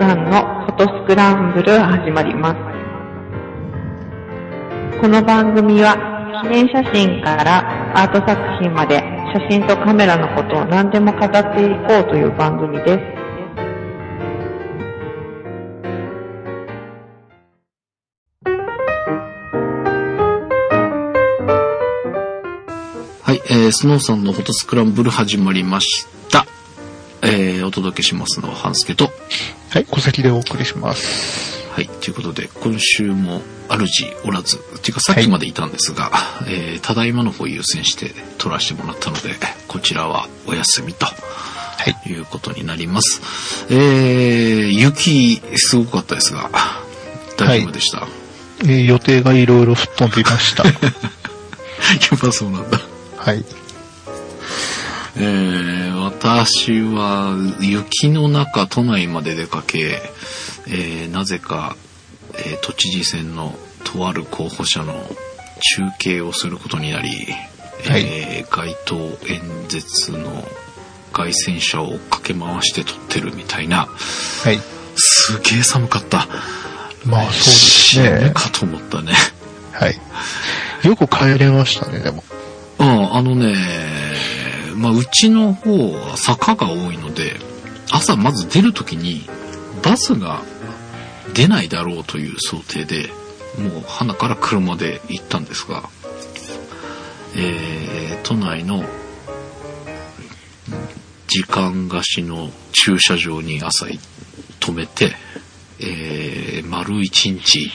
さんのフォトスクランブル始まります。この番組は記念写真からアート作品まで写真とカメラのことを何でも語っていこうという番組です。はい、えー、スノーさんのフォトスクランブル始まりました。えー、お届けしますのは半助と。はい、小関でお送りします。はい、ということで、今週も主おらず、っていうかさっきまでいたんですが、えー、ただいまの方優先して撮らせてもらったので、こちらはお休みと。はい。いうことになります。えー、雪、すごかったですが、大丈夫でした？えー予定がいろいろ吹っ飛んでいました。やっぱそうなんだ。はい。えー私は雪の中都内まで出かけ、えーなぜか、えー都知事選のとある候補者の中継をすることになり、はいえー街頭演説の街宣車を駆け回して撮ってるみたいな、はい。すげえ寒かった。まあそうです死ぬね。かと思ったね。はい。よく帰れましたね、でも。うん、あのね、まあ、うちの方は坂が多いので、朝まず出るときに、バスが出ないだろうという想定で、もう花から車で行ったんですが、えー、都内の時間貸しの駐車場に朝止めて、えー、丸一日、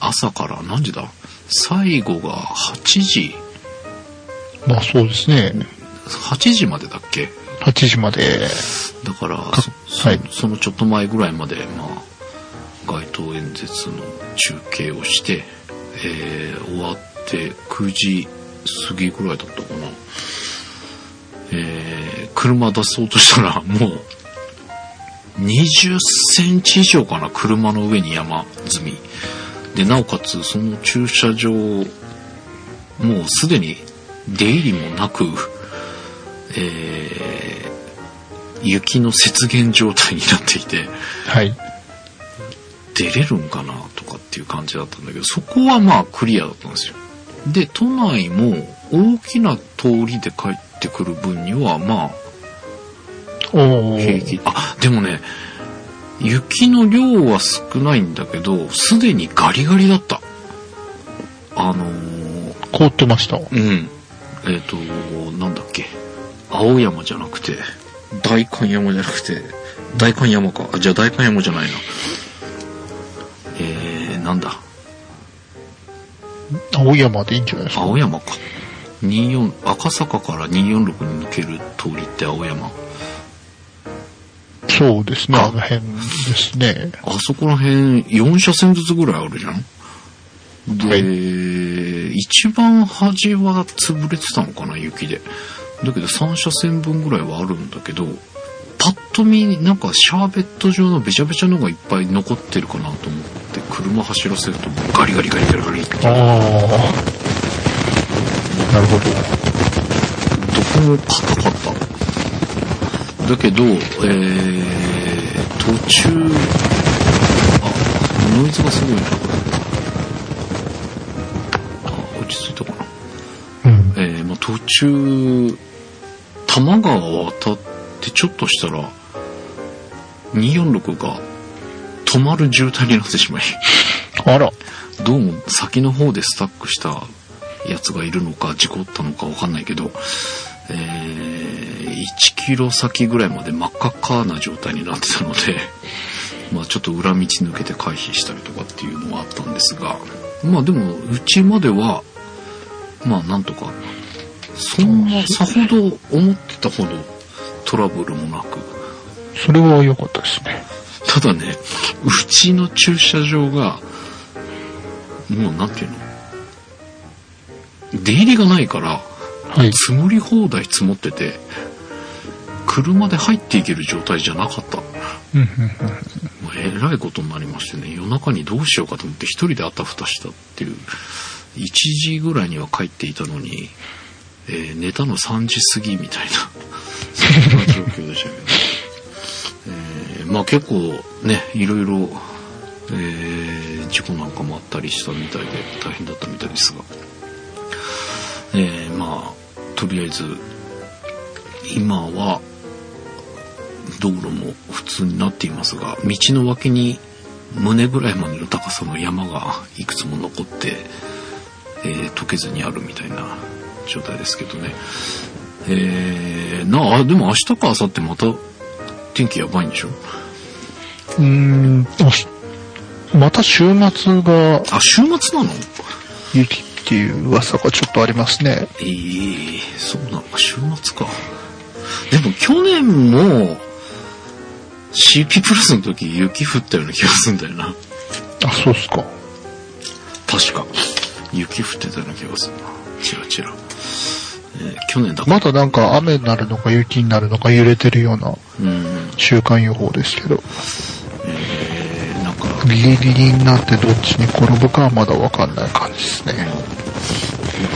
朝から何時だ？最後が8時まあそうですね。8時までだっけ？8時まで。だからかはいそのちょっと前ぐらいまで、まあ、街頭演説の中継をして、えー終わって9時過ぎぐらいだったかな。えー車出そうとしたらもう20センチ以上かな車の上に山積み。で、なおかつその駐車場、もうすでに出入りもなく、えー雪の雪原状態になっていて、はい。出れるんかなとかっていう感じだったんだけど、そこはまあクリアだったんですよ。で、都内も大きな通りで帰ってくる分にはまおあ平ー。気。あ、でもね、雪の量は少ないんだけど、すでにガリガリだった。あのー凍ってました。うん。えっ、と、なんだっけ。青山じゃなくて、大観山じゃなくて、大観山か。あ、じゃあ大観山じゃないな。えー、なんだ？青山でいいんじゃないですか？青山か。24、赤坂から246に抜ける通りって青山。そうですね、ああの辺ですね。あそこら辺4車線ずつぐらいあるじゃん？で、はい一番端は潰れてたのかな、雪で。だけど3車線分ぐらいはあるんだけど、パッと見、なんかシャーベット状のべちゃべちゃのがいっぱい残ってるかなと思って、車走らせるとガリガリガリガリガリって、ああ。なるほど。どこも硬かった。だけど、えー、途中、あ、ノイズがすごいな。あ、落ち着いたかな。うん。えーまあ、途中、多摩川を渡ってちょっとしたら、246が止まる渋滞になってしまい、あら。どうも先の方でスタックしたやつがいるのか、事故ったのかわかんないけど、えー1キロ先ぐらいまで真っ赤っかな状態になってたので、まあちょっと裏道抜けて回避したりとかっていうのはあったんですが、まあでも、うちまでは、まあなんとか、そんな、さほど思ってたほどトラブルもなく、それは良かったですね。ただね、うちの駐車場が、もうなんていうの出入りがないから、はい。積もり放題積もってて、車で入っていける状態じゃなかった。うんうんもうえらいことになりましてね、夜中にどうしようかと思って一人であたふたしたっていう、1時ぐらいには帰っていたのに、えー寝たの3時過ぎみたいな、そんな状況でしたけど、えーまあ結構ね、いろいろ、えー事故なんかもあったりしたみたいで大変だったみたいですが、えーまあ、とりあえず、今は、道路も普通になっていますが、道の脇に胸ぐらいまでの高さの山がいくつも残って、えー溶けずにあるみたいな状態ですけどね。えー、なあ、でも明日か明後日また天気やばいんでしょ？うーん、また週末があ、週末なの？雪っていう噂がちょっとありますね。ええそうなのか、週末か。でも去年も CP プラスの時雪降ったような気がするんだよな。あ、そうっすか。確か。雪降ってたような気がするな。チラチラ。えー去年だ。まだなんか雨になるのか雪になるのか揺れてるようなうん。週間予報ですけど、えー、なんか、ギリギリになってどっちに転ぶかはまだわかんない感じですね。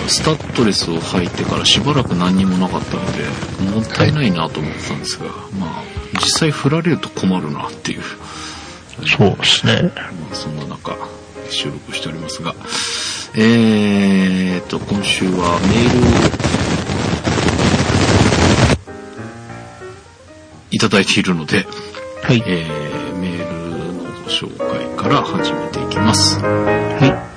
スタッドレスを履いてからしばらく何にもなかったので、もったいないなと思ってたんですが、まあ、実際振られると困るなっていう。そうですね。まあ、そんな中、収録しておりますが、えーと、今週はメールをいただいているので、はい。えー、メールのご紹介から始めていきます。はい。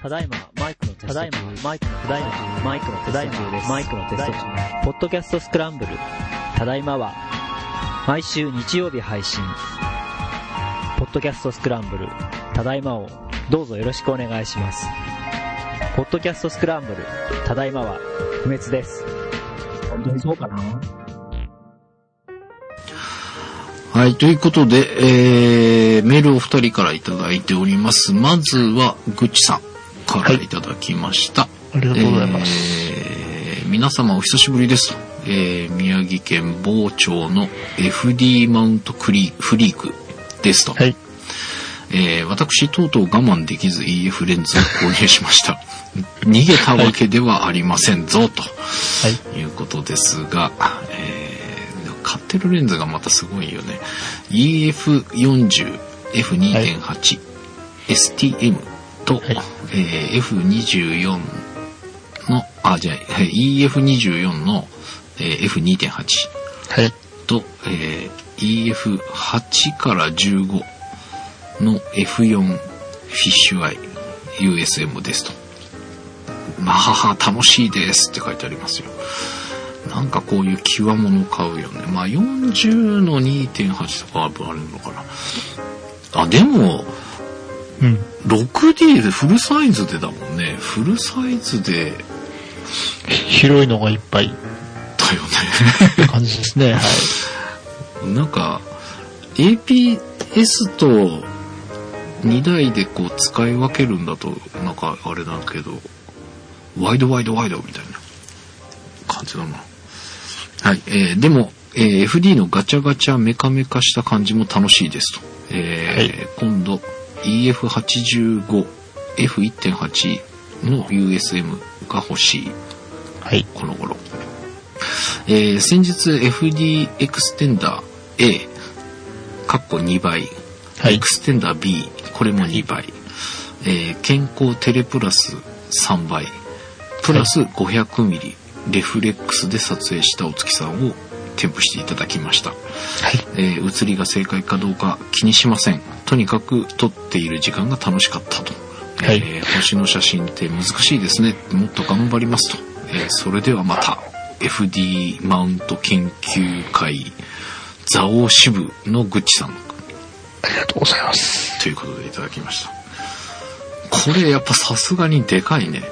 ただいま、マイクのテスト中。ただいま、マイクの、ただいま、マイクのテスト中です。マイクのテスト中。ポッドキャストスクランブル。ただいまは、毎週日曜日配信。ポッドキャストスクランブル。ただいまを、どうぞよろしくお願いします。ポッドキャストスクランブル。ただいまは、不滅です。本当にそうかな？はい、ということで、えー、メールを二人からいただいております。まずは、ぐっちさんからいただきました。ありがとうございます。えー皆様お久しぶりですと。えー宮城県某町の FD マウントクリフリークですと。はい。えー私、とうとう我慢できず EF レンズを購入しました。逃げたわけではありませんぞ、とはい。いうことですが、えー買ってるレンズがまたすごいよね。EF40、F2.8、STM と、はいえー F24 の、あ、じゃあ、はい EF24 の、えー F2.8 はい。と、えー EF8 から15の F4 フィッシュアイ USM ですと。まはは楽しいですって書いてありますよ。なんかこういう極物買うよね。まあ40の2.8とかはあるのかな。あ、でも、うん。6D でフルサイズでだもんね。フルサイズで、広いのがいっぱいっだよね。て感じですね。はい。なんか、APS と2台でこう使い分けるんだと、なんかあれだけど、ワイドワイドワイドみたいな感じだな。はい、えーでも、えー FD のガチャガチャメカメカした感じも楽しいですと。えー今度 EF85、F1.8 の USM が欲しい。はい。この頃。えー先日 FD エクステンダー A、かっこ2倍、はい。エクステンダー B、これも2倍、えーケンコーテレプラス3倍、プラス500ミリ、レフレックスで撮影したお月さんを添付していただきました。はい。えー写りが正解かどうか気にしません。とにかく撮っている時間が楽しかったと。はいえー星の写真って難しいですね。もっと頑張りますと。えーそれではまた、FD マウント研究会、蔵王支部のグッチさんありがとうございます。ということでいただきました。これやっぱさすがにでかいね。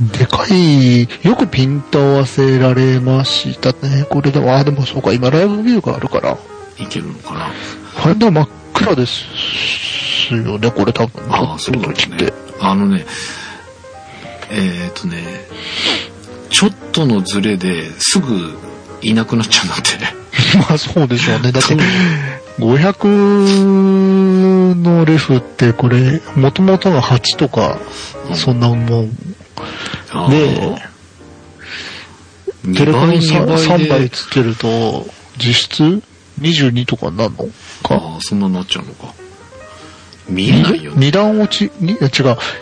でかい、よくピント合わせられましたね。これでも、あ、でもそうか、今ライブビューがあるから。いけるのかな？ファインダー真っ暗ですよね、これ多分。ああ、そうだね。あのね、えっ、とね、ちょっとのズレですぐいなくなっちゃうんだって。まあそうでしょうね。だって、500のレフってこれ、もともとが8とか、うんそんなもん。で、二テレコン倍二 3, 倍つけると、実質22とかになるのか？ああ、そんなになっちゃうのか。見えないよね。2段落ち、にいや違う、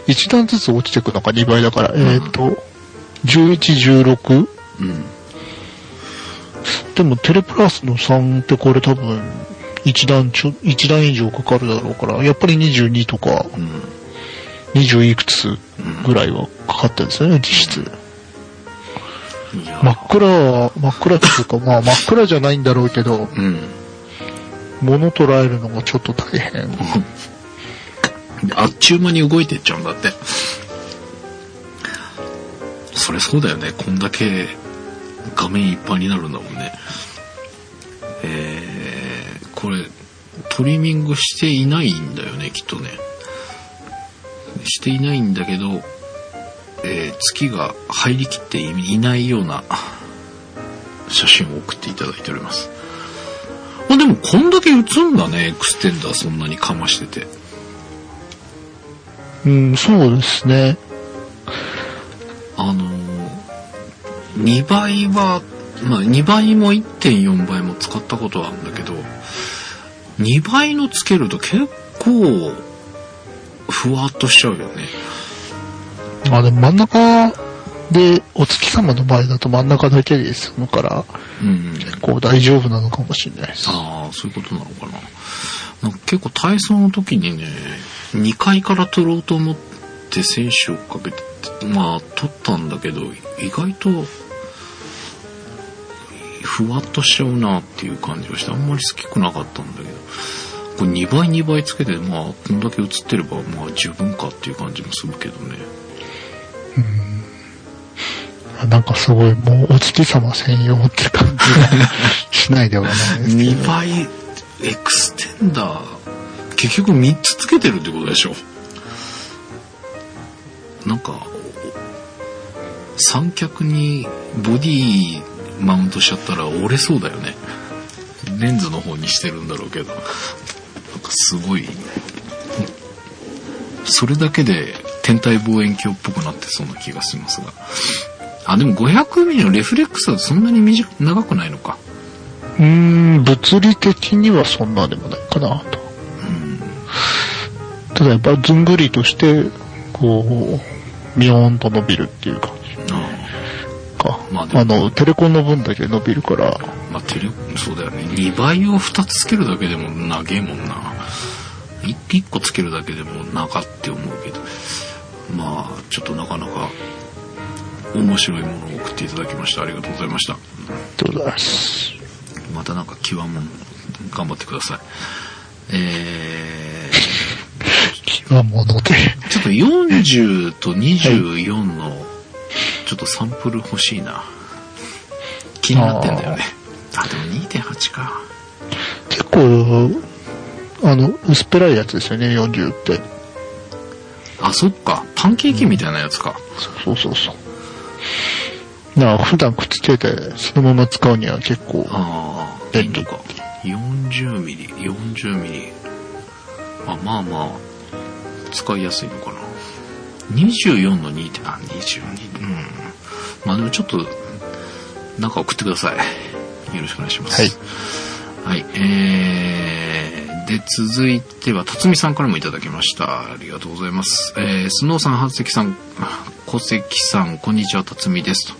1段ずつ落ちていくのか？2倍だから、えっ、と、11、16? うん。でもテレプラスの3ってこれ多分、1段ちょ、一段以上かかるだろうから、やっぱり22とか、うん。20いくつ？ぐらいはかかってるんですよね、実質。真っ暗は、真っ暗っていうか、まあ 真っ暗じゃないんだろうけど、うん。物捉えるのがちょっと大変。あっちゅう間に動いてっちゃうんだって。それそうだよね。こんだけ画面いっぱいになるんだもんね。えー、これ、トリミングしていないんだよね、きっとね。していないんだけど、えー月が入りきっていないような写真を送っていただいております。あ、でもこんだけ映んだね、エクステンダーそんなにかましてて。うん、そうですね。あのー、2倍は、まあ2倍も1.4倍も使ったことはあるんだけど、2倍のつけると結構、ふわっとしちゃうよね。まあでも真ん中で、お月様の場合だと真ん中だけで済むから、うん。結構大丈夫なのかもしれないです。ああ、そういうことなのかな。なんか結構体操の時にね、2階から取ろうと思って選手をかけて、まあ取ったんだけど、意外と、ふわっとしちゃうなっていう感じがして、あんまり好きくなかったんだけど、これ2倍2倍つけて、まあこんだけ映ってれば、まあ十分かっていう感じもするけどね。なんかすごい、もうお月様専用って感じがしないではないですけど。2倍エクステンダー。結局3つつけてるってことでしょ。なんか三脚にボディマウントしちゃったら折れそうだよね。レンズの方にしてるんだろうけどかすごいそれだけで天体望遠鏡っぽくなってそうな気がしますがあでも 500mm のレフレックスはそんなに短く長くないのかうーん、物理的にはそんなでもないかなと。ただやっぱずんぐりとして、こう、ミヨーンと伸びるっていう感じあか。まああの、テレコンの分だけ伸びるから、まあ、テレ、そうだよね。2倍を2つつけるだけでも長えもんな。1, 個つけるだけでも長って思うけど。まあ、ちょっとなかなか面白いものを送っていただきました。ありがとうございました。どうだす。またなんか極もん頑張ってください。え気はもので。ー、ちょっと40と24のちょっとサンプル欲しいな。気になってんだよね。あ、でも2.8か。結構、あの、薄っぺらいやつですよね、40って。あ、そっか。パンケーキみたいなやつか。そうそうそう。だから普段くっつけて、そのまま使うには結構、ああ、便利か。40ミリ、40ミリ。あ、まあまあ、使いやすいのかな。24の2って、あ、22、うん。まあでもちょっと、なんか送ってください。よろしくお願いします。はい。はい、えー、で、続いては、辰巳さんからもいただきました。ありがとうございます。えー、スノーさん、初関さん、小関さん、こんにちは、辰巳ですと。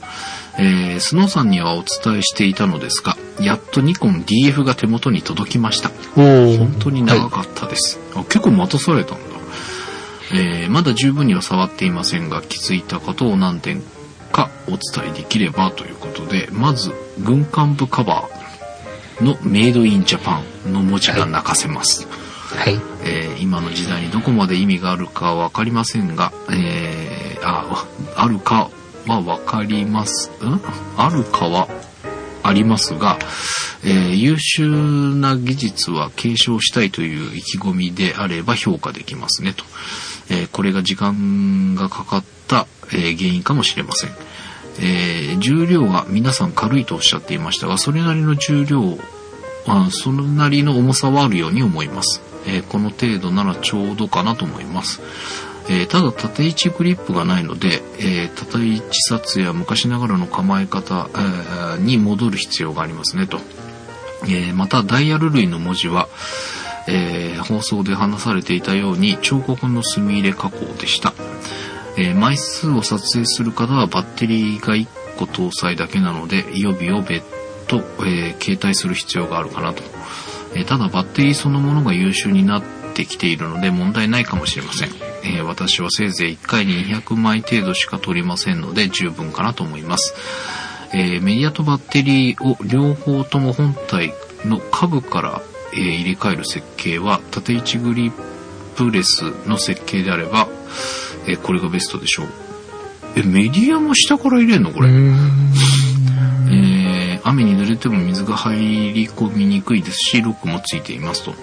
えー、スノーさんにはお伝えしていたのですが、やっとニコン DF が手元に届きました。本当に長かったです。あ結構待たされたんだ。えーまだ十分には触っていませんが、気づいたことを何点かお伝えできればということで、まず、軍艦部カバーのメイドインジャパンの文字が泣かせます。はい。えー今の時代にどこまで意味があるかわかりませんが、えーあ、あるかはわかります、ん？あるかはありますが、えー優秀な技術は継承したいという意気込みであれば評価できますねと。えーこれが時間がかかった、えー原因かもしれません。えー重量は皆さん軽いとおっしゃっていましたが、それなりの重量、まあそれなりの重さはあるように思います。えーこの程度ならちょうどかなと思います。えーただ縦位置グリップがないので、えー縦位置札や昔ながらの構え方、えに戻る必要がありますねと。えまたダイヤル類の文字は、え放送で話されていたように彫刻の墨入れ加工でした。えー枚数を撮影する方はバッテリーが1個搭載だけなので予備を別途、えー携帯する必要があるかなと、えーただバッテリーそのものが優秀になってきているので問題ないかもしれません、え私はせいぜい1回に200枚程度しか取りませんので十分かなと思います、えメディアとバッテリーを両方とも本体の下部から、え入れ替える設計は縦位置グリップレスの設計であれば、えーこれがベストでしょう。えメディアも下から入れんのこれ、えー雨に濡れても水が入り込みにくいですしロックもついていますと、は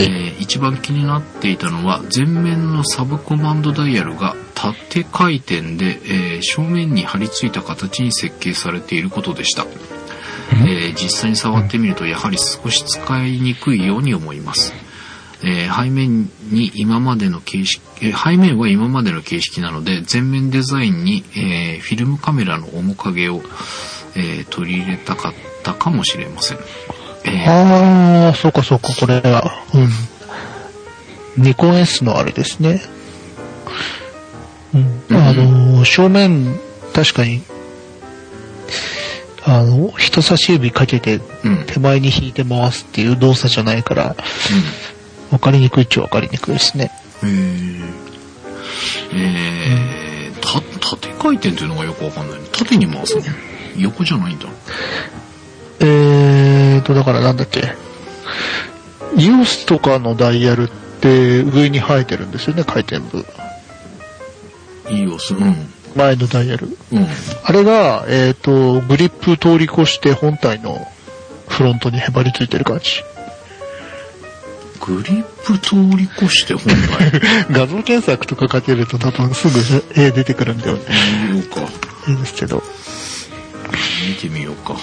い。えー一番気になっていたのは前面のサブコマンドダイヤルが縦回転で、えー正面に貼り付いた形に設計されていることでした、えー実際に触ってみるとやはり少し使いにくいように思います、えー背面に今までの形式、えー背面は今までの形式なので前面デザインに、えーフィルムカメラの面影を、えー取り入れたかったかもしれません、えーああ、そうかそうか、これは、うん。ニコン S のあれですね。うん。あの、正面、確かに、あの、人差し指かけてうん手前に引いて回すっていう動作じゃないから、わかりにくいっちゃわかりにくいですね。うんえー、た縦回転っていうのがよくわかんない縦に回すの？横じゃないんだえーと、だからなんだっけ。EOS とかのダイヤルって上に生えてるんですよね、回転部。いいよすうん前のダイヤル。うんあれが、えっ、と、グリップ通り越して本体のフロントにへばりついてる感じ。グリップ通り越して本体 画像検索とかかけると多分すぐ絵出てくるんだよね。見ようか。いいですけど。見てみようか。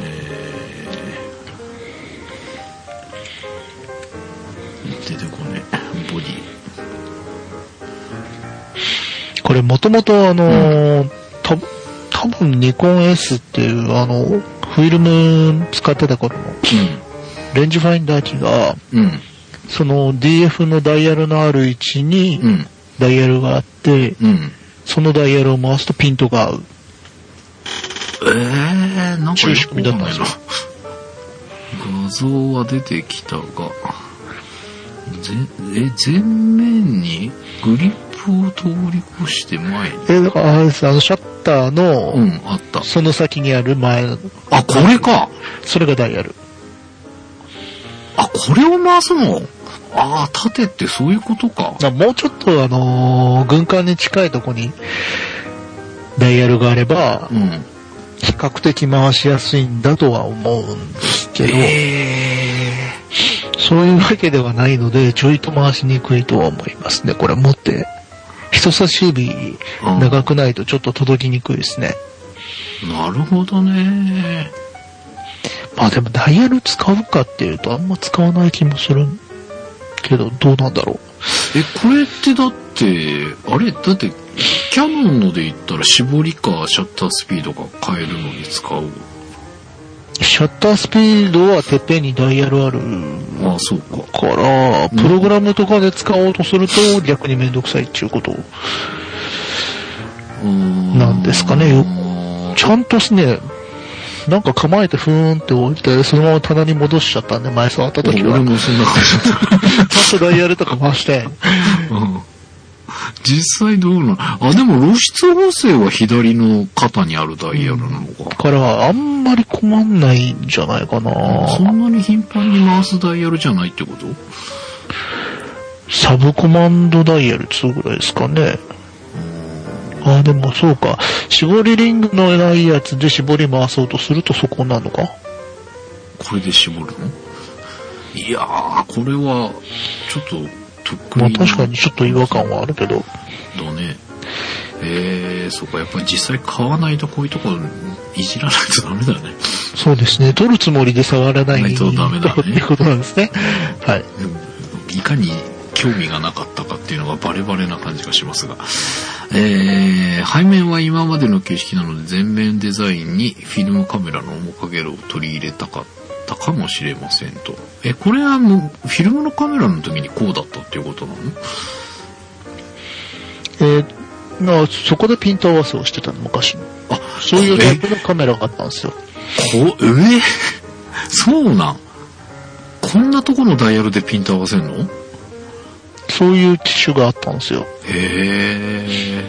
えー、出てこねボディ。これもともとあのー、た多分ニコン S っていうあの、フィルム使ってた頃のレンジファインダー機が、うんうんその DF のダイヤルのある位置にうんダイヤルがあって、うんそのダイヤルを回すとピントが合う。えー、なんか中仕組みだったんですよ画像は出てきたが、ぜえ、前面にグリップを通り越して前に。え、だからあれです、あのシャッターの、うん、あった。その先にある前の、あ、これかそれがダイヤル。あ、これを回すの？ああ、縦ってそういうことか。まあもうちょっとあのー軍艦に近いとこにダイヤルがあればう、ん。比較的回しやすいんだとは思うんですけど、えそういうわけではないので、ちょいと回しにくいとは思いますね。これ持って、人差し指うん長くないとちょっと届きにくいですね。ー、なるほどね。まあでもダイヤル使うかっていうとあんま使わない気もするけど、どうなんだろう。え、これってだって、あれ？だって、キャノンので言ったら絞りかシャッタースピードが変えるのに使う？シャッタースピードはてっぺんにダイヤルあるああ、そうか。から、プログラムとかで使おうとすると逆にめんどくさいっていうこと。なんですかねよちゃんとすね、なんか構えてふーんって置いて、そのまま棚に戻しちゃったんで、前触った時は。俺もそんな感じだっ ちゃんとダイヤルとか回して、た。うん実際どうなのあ、でも露出補正は左の肩にあるダイヤルなのか。からあんまり困んないんじゃないかなそんなに頻繁に回すダイヤルじゃないってこと？サブコマンドダイヤル2ぐらいですかね。あ、でもそうか。絞りリングのないやつで絞り回そうとするとそこなのか？これで絞るの？いやー、これは、ちょっと、得意まあ確かにちょっと違和感はあるけど。だね。えー、そうか、やっぱり実際買わないとこういうとこいじらないとダメだね。そうですね。取るつもりで触らないとダメだねっていうことなんですね。はい。いかに興味がなかったかっていうのがバレバレな感じがしますが。えー、背面は今までの形式なので全面デザインにフィルムカメラの面影を取り入れたかったかもしれませんと。え、これはもうフィルムのカメラの時にこうだったっていうことなの？えーまあ、そこでピント合わせをしてたの、昔の。あ、そういうタイプのカメラがあったんですよ。こ、え？ーそうなん？こんなとこのダイヤルでピント合わせんの？そういう機種があったんですよ。へえ。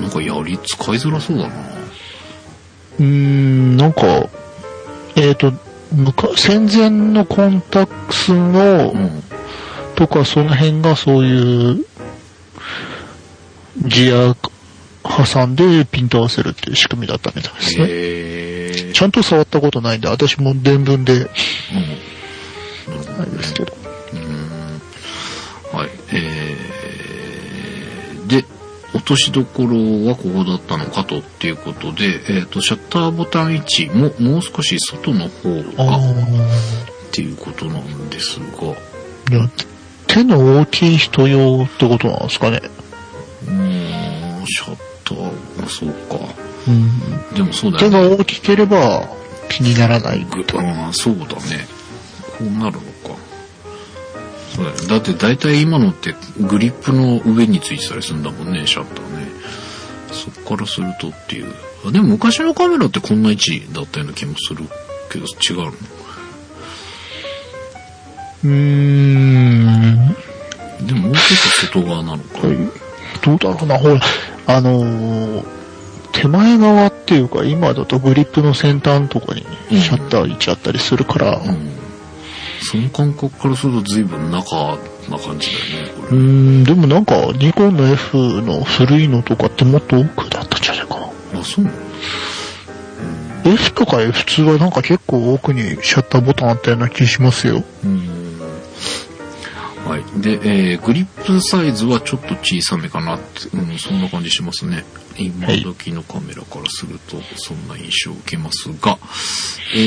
なんかやり使いづらそうだな。うーん、なんか、えっ、と、むか戦前のコンタックスの、うん。とかその辺がそういう、ギア挟んでピント合わせるっていう仕組みだったみたいですね。へえ。ちゃんと触ったことないんで、私も伝聞でうん。ないですけど。落としどころはここだったのかとっていうことで、えっ、と、シャッターボタン位置ももう少し外の方あがっあ。ていうことなんですが、いや、手の大きい人用ってことなんですかね。うーん、シャッター、あそうか。うん。でもそうだよね。手が大きければ気にならない。ぐああ、そうだね。こうなるのか。そうだよだって大体今のってグリップの上についてたりするんだもんね、シャッターね。そっからするとっていう。あでも昔のカメラってこんな位置だったような気もするけど違うの？うーん。でももうちょっと外側なのか。どうだろうな、ほら、あのー手前側っていうか、今だとグリップの先端とかにうんシャッター位置あったりするから、うん。その感覚からすると随分中な感じだよね、これ。うーん、でもなんか、ニコンの F の古いのとかってもっと奥だったんじゃないかな。あ、そうなの？F とか F2 はなんか結構奥にシャッターボタンあったような気しますよ。うんはい。で、えーグリップサイズはちょっと小さめかなって、うん、そんな感じしますね。今時のカメラからすると、そんな印象を受けますが、え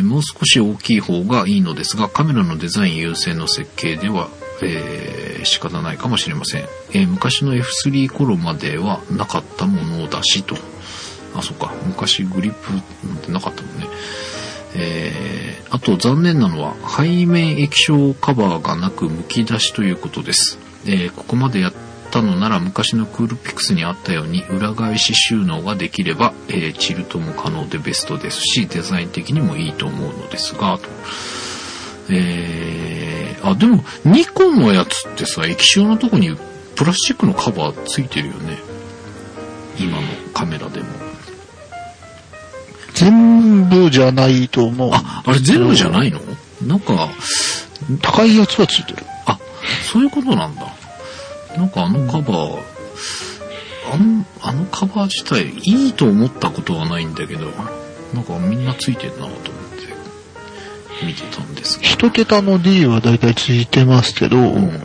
ーもう少し大きい方がいいのですが、カメラのデザイン優先の設計では、えー仕方ないかもしれません。えー昔の F3 頃まではなかったものだしと。あ、そっか。昔グリップなんてなかったもんね。えーあと残念なのは背面液晶カバーがなく剥き出しということです、えーここまでやったのなら昔のクールピクスにあったように裏返し収納ができれば、えーチルトも可能でベストですしデザイン的にもいいと思うのですがとえーあでもニコンのやつってさ液晶のとこにプラスチックのカバーついてるよね今のカメラでも全部じゃないと思う。ああれ全部じゃないの？なんか高いやつはついてる。あ、そういうことなんだ。なんかあのカバー、あの、あのカバー自体いいと思ったことはないんだけど、なんかみんなついてんなと思って見てたんですが。一桁の D はだいたいついてますけど、うん。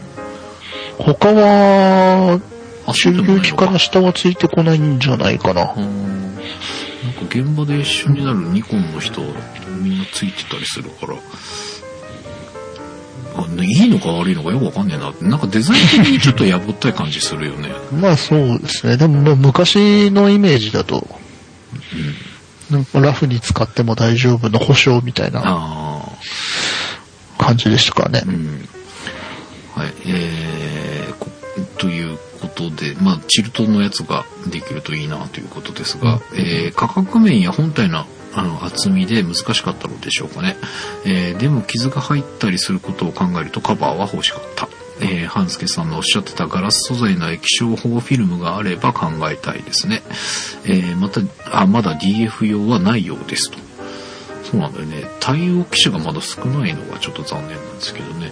他は、あ、中そうでもないの級機から下はついてこないんじゃないかなう。んなんか現場で一緒になるニコンの人みんなついてたりするからいいのか悪いのかよくわかんねえな。ってなんかデザイン的にちょっとやぼったい感じするよね。まあそうですね。でもまあ昔のイメージだと、なんかラフに使っても大丈夫の保証みたいなあ感じでしたからね。あ。うん。はい。えー、こということでまあチルトのやつができるといいなということですが、えー価格面や本体のあの厚みで難しかったのでしょうかね、えーでも傷が入ったりすることを考えるとカバーは欲しかった、えー、半助さんのおっしゃってたガラス素材の液晶保護フィルムがあれば考えたいですね、えーまたあまだ DF 用はないようですと。そうなんだよね。対応機種がまだ少ないのがちょっと残念なんですけどね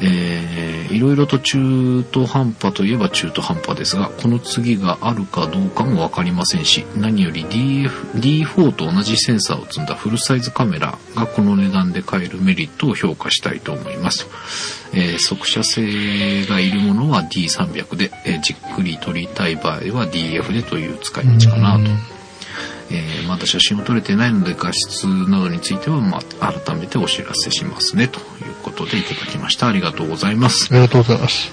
えー、いろいろと中途半端といえば中途半端ですが、この次があるかどうかもわかりませんし、何より DF、D4 と同じセンサーを積んだフルサイズカメラがこの値段で買えるメリットを評価したいと思います。えー速射性がいるものは D300 で、えーじっくり撮りたい場合は DF でという使い道かなと。えーまだ写真を撮れてないので画質などについては、まあ、改めてお知らせしますねということでいただきました。ありがとうございます。ありがとうございます。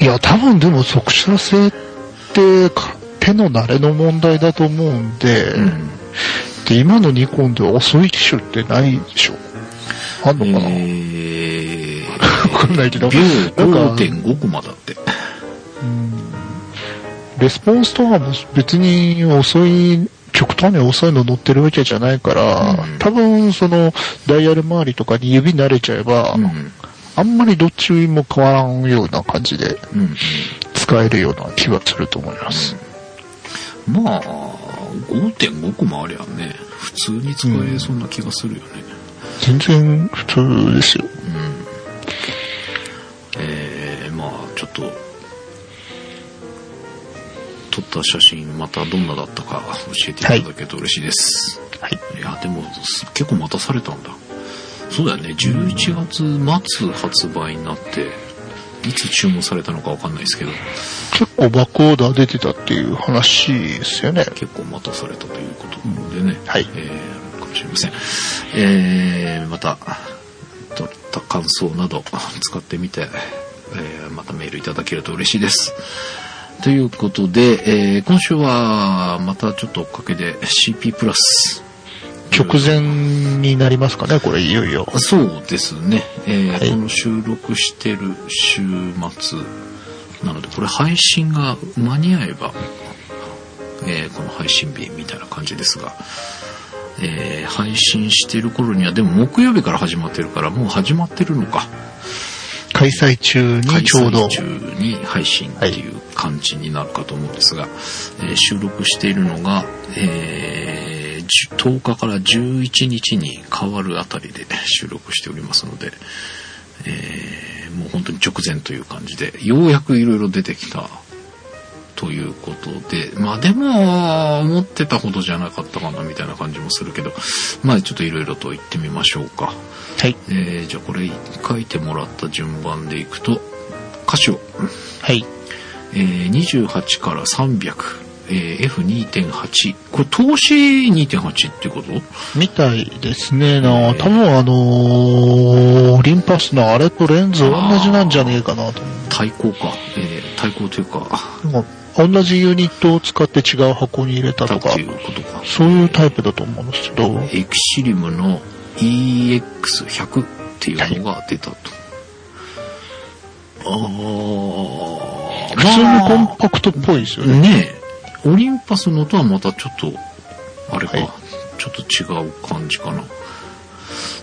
いや、多分でも速射性ってか手の慣れの問題だと思うんで、うん。で今のニコンでは遅い機種ってないでしょあんのかな、えわかんないけど。ー、秒なんか5.5コマだって。レスポンスとかも別に遅い、極端に遅いの乗ってるわけじゃないから、うん。多分そのダイヤル周りとかに指慣れちゃえば、うん。あんまりどっちも変わらんような感じでうん。うん使えるような気はすると思います。まあ5.5コマありゃね普通に使えそうな気がするよね、全然普通ですよ。えー、撮った写真またどんなだったか教えていただけると嬉しいです、はい。い、やでもす結構待たされたんだそうだよね11月末発売になっていつ注文されたのかわかんないですけど結構バックオーダー出てたっていう話ですよね。結構待たされたということでね、はいえー、あるかもしれません。えー、また、撮った感想など使ってみて、えー、またメールいただけると嬉しいです。ということで、えー、今週はまたちょっと追っかけで CP プラス。直前になりますかね、これいよいよ。そうですね。えーはいこの収録してる週末なので、これ配信が間に合えば、えーこの配信日みたいな感じですが、えー配信してる頃には、でも木曜日から始まってるから、もう始まってるのか。開催中にちょうど開催。中に配信っていう感じになるかと思うんですが、えー収録しているのが、えー10日から11日に変わるあたりで 収録しておりますので、えーもう本当に直前という感じで、ようやくいろいろ出てきたということで、まあでも、思ってたほどじゃなかったかなみたいな感じもするけど、まあちょっといろいろと言ってみましょうか。はい。えーじゃあこれ書いてもらった順番でいくと、歌詞を、はい。えー28から300、えー F2.8。これ投資2.8ってこと？みたいですね。な多分あのー、オリンパスのあれとレンズ同じなんじゃねえかなと。対抗か。えー対抗というか、なんか同じユニットを使って違う箱に入れたとかだってい、うことか。そういうタイプだと思うんですけど、エクシリムの EX100 っていうのが出たと。あー普通のコンパクトっぽいですよね。ねえ、オリンパスのとはまたちょっと、あれか、はいちょっと違う感じかな。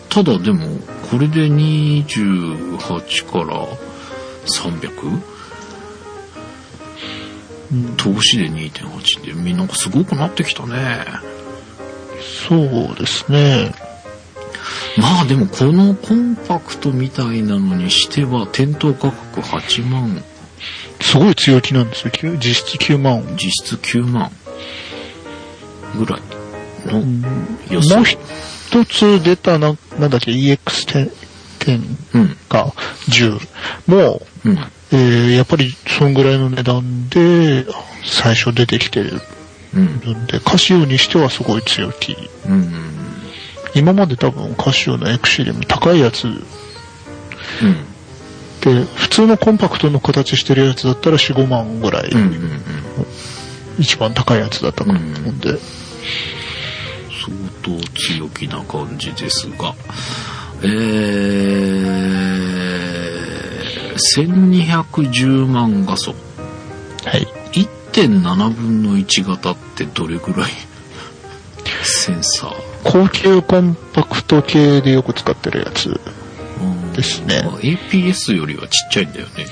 ただでも、これで28から 300? 投資で2.8で、みんなすごくなってきたね。そうですね。まあでもこのコンパクトみたいなのにしては店頭価格8万、すごい強気なんですよ。実質9万。実質9万ぐらいの予も想。う一つ出たな、なんだっけ、EX10 うん。か10も、うん。えーやっぱりそんぐらいの値段で最初出てきてるうん。んで、カシオにしてはすごい強気。うん。今まで多分カシオのエクシリム高いやつうん。で、普通のコンパクトの形してるやつだったら4、5万ぐらい、うん。うん。うん。一番高いやつだったかなと思うんで、相当強気な感じですが、えー、1210万画素。はい。1.7分の1型ってどれぐらい？センサー。高級コンパクト系でよく使ってるやつ。うんですねまあ APS よりはちっちゃいんだよね。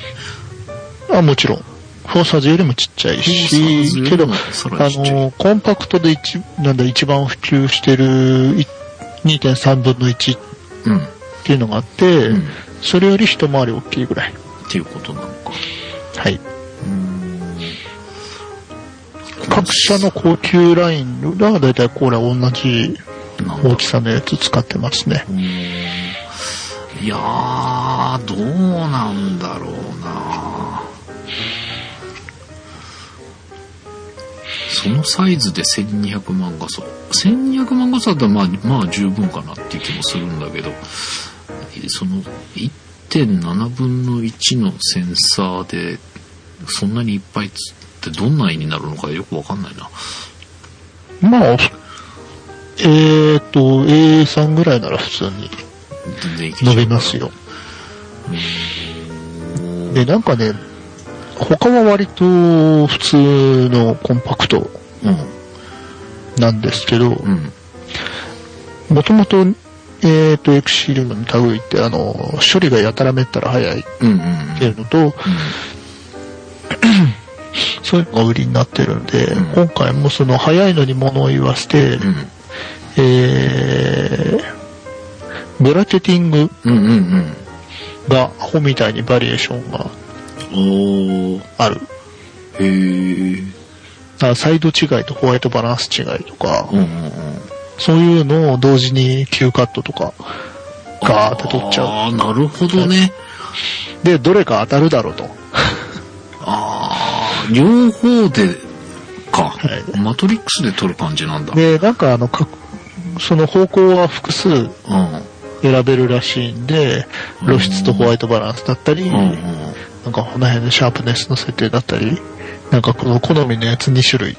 あ、もちろん。フォーサーズよりもちっちゃいし、けど、あの、コンパクトで一、なんだ、一番普及してるい2.3分の1っうん。ていうのがあって、うんそれより一回り大きいぐらい。っていうことなのか。はい。各社の高級ラインがだいたいこれ同じ大きさのやつ使ってますね。いやー、どうなんだろうなそのサイズで1200万画素。1200万画素だったらまあ、まあ十分かなっていう気もするんだけど、その1.7分の1のセンサーで、そんなにいっぱいつってどんな絵になるのかよくわかんないな。まあ、えーと、A3 ぐらいなら普通に伸びますよ。うんで、なんかね、他は割と普通のコンパクトうん。なんですけど、うん。もともと、えーと、エクシルの類って、あの、処理がやたらめったら早いっうんうんていうのと、そういうのが売りになってるんで、うん今回もその早いのに物を言わせて、うん。えー、ブラケティングうんうんうん。がアホみたいにバリエーションが。ある。へー。だからサイド違いとホワイトバランス違いとか、うんうんうん。そういうのを同時に Q カットとか、ガーって取っちゃう。ああ、なるほどね。で、どれか当たるだろうと。ああ、両方でか、はいマトリックスで撮る感じなんだ。で、なんかあの、かその方向は複数うん。選べるらしいんで、露出とホワイトバランスだったり、うんうん。なんかこの辺でシャープネスの設定だったり、なんかこの好みのやつ2種類。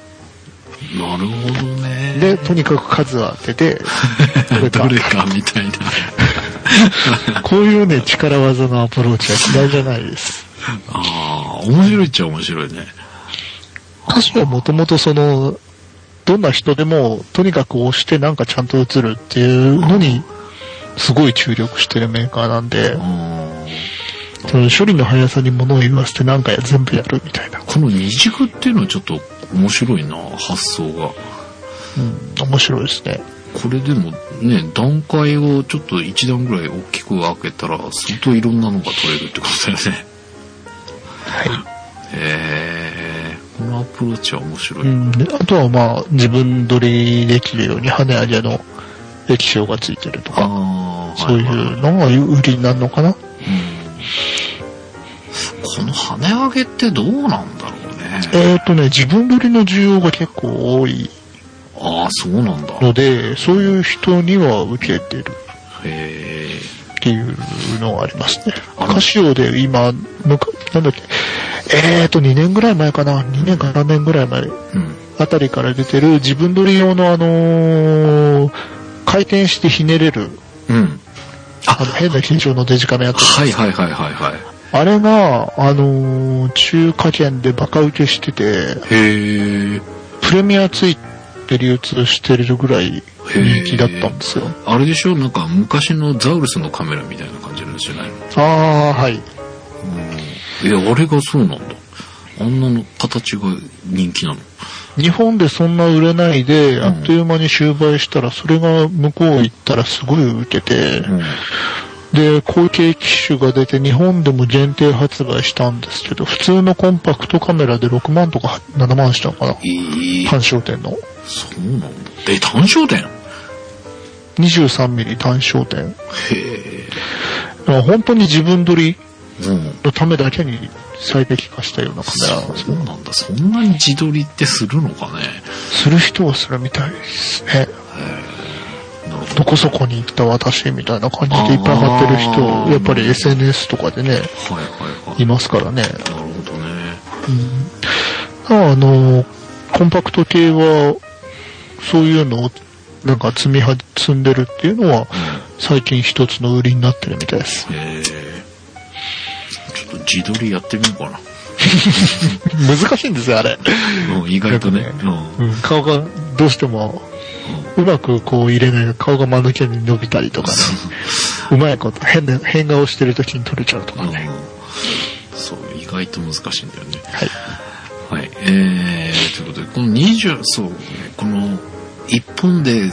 なるほどね。で、とにかく数を当てて、どれかどれかみたいな。こういうね、力技のアプローチは嫌いじゃないです。ああ、面白いっちゃ面白いね。歌詞はもともとその、どんな人でも、とにかく押してなんかちゃんと映るっていうのに、すごい注力してるメーカーなんでう、ん。その処理の速さに物を言わせてなんか全部やるみたいな。この二軸っていうのはちょっと面白いな、発想が。うん、面白いですね。これでもね、段階をちょっと一段ぐらい大きく開けたら、相当いろんなのが取れるってことだよね。はへえ、このアプローチは面白い。い。うん、であとはまあ、自分撮りできるように跳ね上げの液晶がついてるとか、そういうのが売りになるのかな？うんこの跳ね上げってどうなんだろうね。えっ、ー、とね、自分撮りの需要が結構多いああ、そうなんだ。ので、そういう人には受けてるへえ。っていうのがありますね。カシオで今、むか、なんだっけ、えーと、2年ぐらい前かな、2年か3年ぐらい前うん。あたりから出てる自分撮り用のあのー回転してひねれる、うん。あの変な形状のデジカメやつ。はいはいはいはいはい。あれが、あのー中華圏でバカ受けしてて、へえ。プレミアついて流通してるぐらい人気だったんですよ。あれでしょ？なんか昔のザウルスのカメラみたいな感じなんじゃないのああ、はい。うん。いや、あれがそうなんだ。あんなの形が人気なの。日本でそんな売れないで、んあっという間に終売したら、それが向こう行ったらすごい受けて、うん。で、後継機種が出て日本でも限定発売したんですけど、普通のコンパクトカメラで6万とか7万したのかな？単焦点の。そうなんだ。え、単焦点？へ23ミリ単焦点。え。だから本当に自分撮りうん。のためだけに最適化したようなカメラなんですよ。そうなんだ。そんなに自撮りってするのかね？する人はするみたいですね。なるほど。どこそこに行った私みたいな感じでいっぱい貼ってるあ人、ーやっぱり SNS とかでね、はいはいはい。いますからね。なるほどね。あの、コンパクト系は、そういうのを、なんか積みは、積んでるっていうのは、最近一つの売りになってるみたいです。へえ。ちょっと自撮りやってみようかな。難しいんですよ、あれ。うん、意外とね。なんかうん。うん、顔がどうしても、うまくこう入れない顔が間抜けに伸びたりとかね。うまいこと、変な、変顔してる時に撮れちゃうとかね。うんそう、意外と難しいんだよね。はい。はい。えー、ということで、この20、そう、この、一本で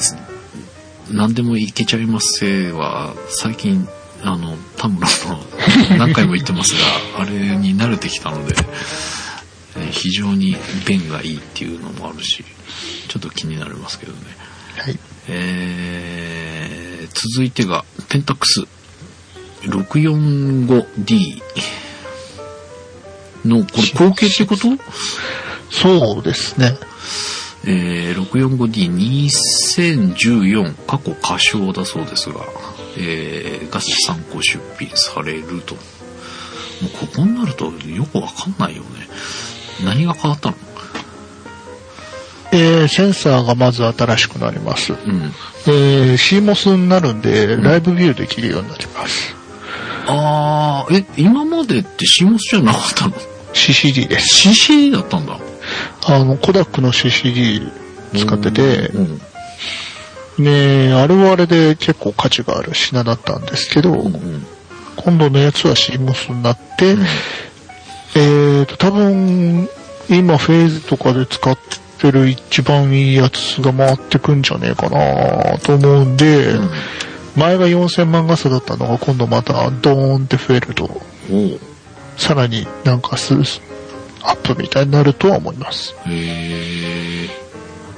何でもいけちゃいますせは、最近、あの、田村の何回も言ってますが、あれに慣れてきたので、えー非常に便がいいっていうのもあるし、ちょっと気になりますけどね。はい。えー、続いてが、ペンタックス 645D の、これ後継ってこと？そうですね。えー、645D2014 過去歌唱だそうですが、えー、が参考出品されると。もうここになるとよくわかんないよね。何が変わったの？えー、センサーがまず新しくなります。うん。えー、CMOS になるんで、ライブビューできるようになります。あー、え、今までって CMOS じゃなかったの？CCD です。?CC だったんだ。あの、コダックの CCD 使っててう、ん。ねあれはあれで結構価値がある品だったんですけど、うん。うん。今度のやつは CMOS になって、うんえーと、多分、今フェーズとかで使ってる一番いいやつが回ってくんじゃねえかなと思うんで、うん前が4000万画素だったのが今度またドーンって増えると、おうさらになんかスアップみたいになるとは思います。へー。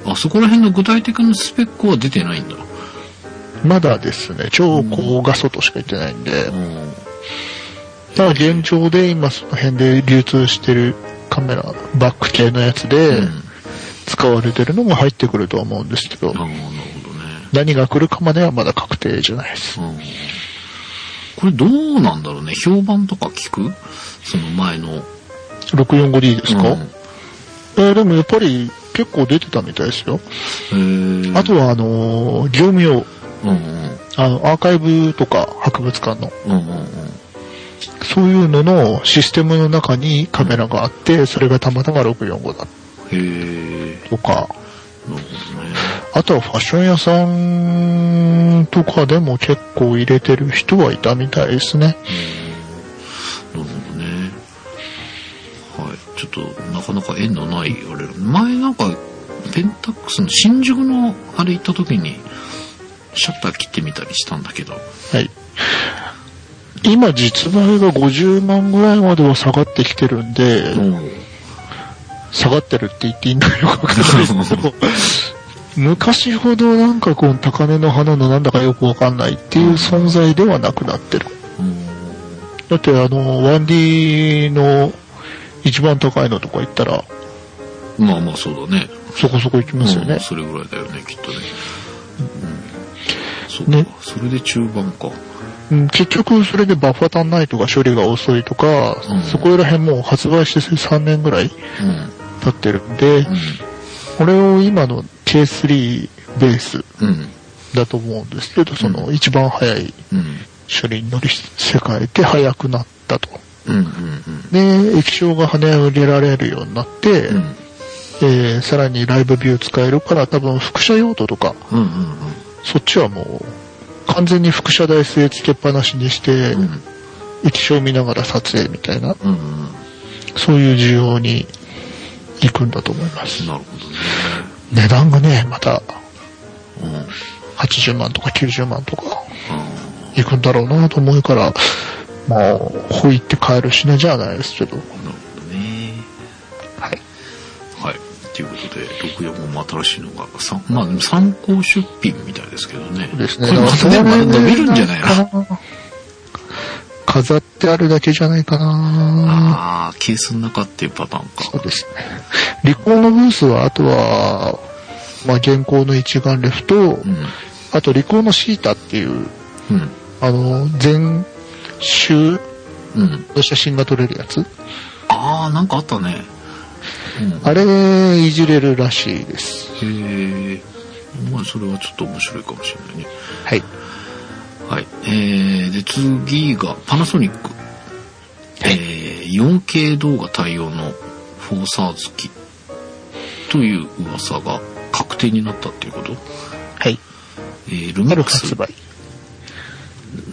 あそこら辺の具体的なスペックは出てないんだ。まだですね、超高画素としか言ってないんで、うん。ただ現状で今その辺で流通してるカメラ、バック系のやつでうん使われてるのも入ってくるとは思うんですけど、なるほどね。何が来るかまではまだ確定じゃないです。うん。これどうなんだろうね。評判とか聞く？その前の。645D ですか、うんえーでもやっぱり結構出てたみたいですよ。あとはあのー業務用、うんうん。あの、アーカイブとか博物館の、うんうんうん。そういうののシステムの中にカメラがあって、それがたまたま645だへえ。とか、ね。あとはファッション屋さんとかでも結構入れてる人はいたみたいですね。なるほどね。はい。ちょっと、なかなか縁のない、あれ、前なんか、ペンタックスの新宿のあれ行った時に、シャッター切ってみたりしたんだけど。はい。今実売が50万ぐらいまでは下がってきてるんで、うん。下がってるって言っていいんだかよくわかんないけど、昔ほどなんかこう高値の花のなんだかよくわかんないっていう存在ではなくなってる。だってあの、1D の一番高いのとか行ったら、まあまあそうだね。そこそこ行きますよねうん。それぐらいだよね、きっとね。うん。そねそれで中盤か。うん結局それでバッファ足んないとか処理が遅いとか、うんそこら辺もう発売して3年ぐらいうん。経ってるんで、これを今の K3 ベースうん。うん。だと思うんですけど、その一番早いうん。処理に乗り世界で速くなったと。うん。うん。で、液晶が跳ね上げられるようになって、うん。えーさらにライブビュー使えるから多分輻射用途とか、うん。うん。そっちはもう完全に輻射台据え付けっぱなしにして、うん。液晶見ながら撮影みたいな、うん。そういう需要に行くんだと思います。なるほどね。値段がね、またうん。80万とか90万とか行くんだろうなと思うから、まあ、ほいって買える品じゃないですけど、なるほどね。はい。はい。ということで、64も新しいのが、さまあ、参考出品みたいですけどね。そうですね。これまたね、まだ伸びるんじゃないな。な飾ってあるだけじゃないかなああ、ケースの中っていうパターンか。そうですね。リコーのブースは、あとは、まあ、現行の一眼レフと、うん。あとリコーのシータっていう、うん。あの、全周うん。の写真が撮れるやつ。ああ、なんかあったね。うん。あれ、いじれるらしいです。へえ。まあ、それはちょっと面白いかもしれないね。はい。はい。えー、で、次が、パナソニック。えー、4K 動画対応のフォーサーズ機という噂が確定になったっていうこと？はい。えー、ルミッ春クス。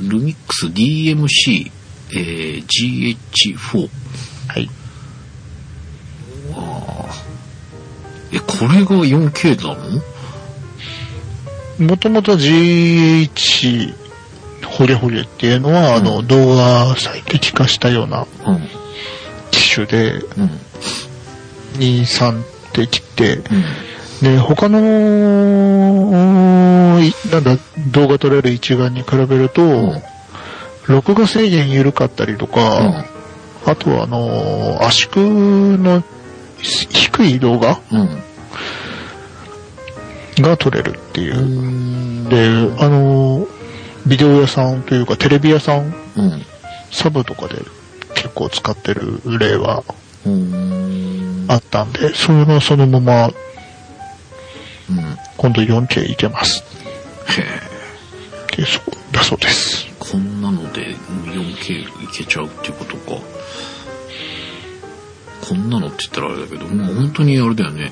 ルミックス DMC、えー、GH4。はい。え、これが 4K なの？もともと GH ほホゲホゲっていうのは、あの、動画最適化したようなうん。機種で、うん。2、3って切って、うん。で、他の、いなんだ、動画撮れる一眼に比べると、ん録画制限緩かったりとか、あとはあのー圧縮の低い動画うん。が撮れるっていうう。ん。で、あのービデオ屋さんというかテレビ屋さん、うん。サブとかで結構使ってる例はうん。あったんで、それがそのままうん。今度 4K いけますへえ。っていうそうだそうです。こんなので 4K いけちゃうっていうことか。こんなのって言ったらあれだけど、もう本当にあれだよね。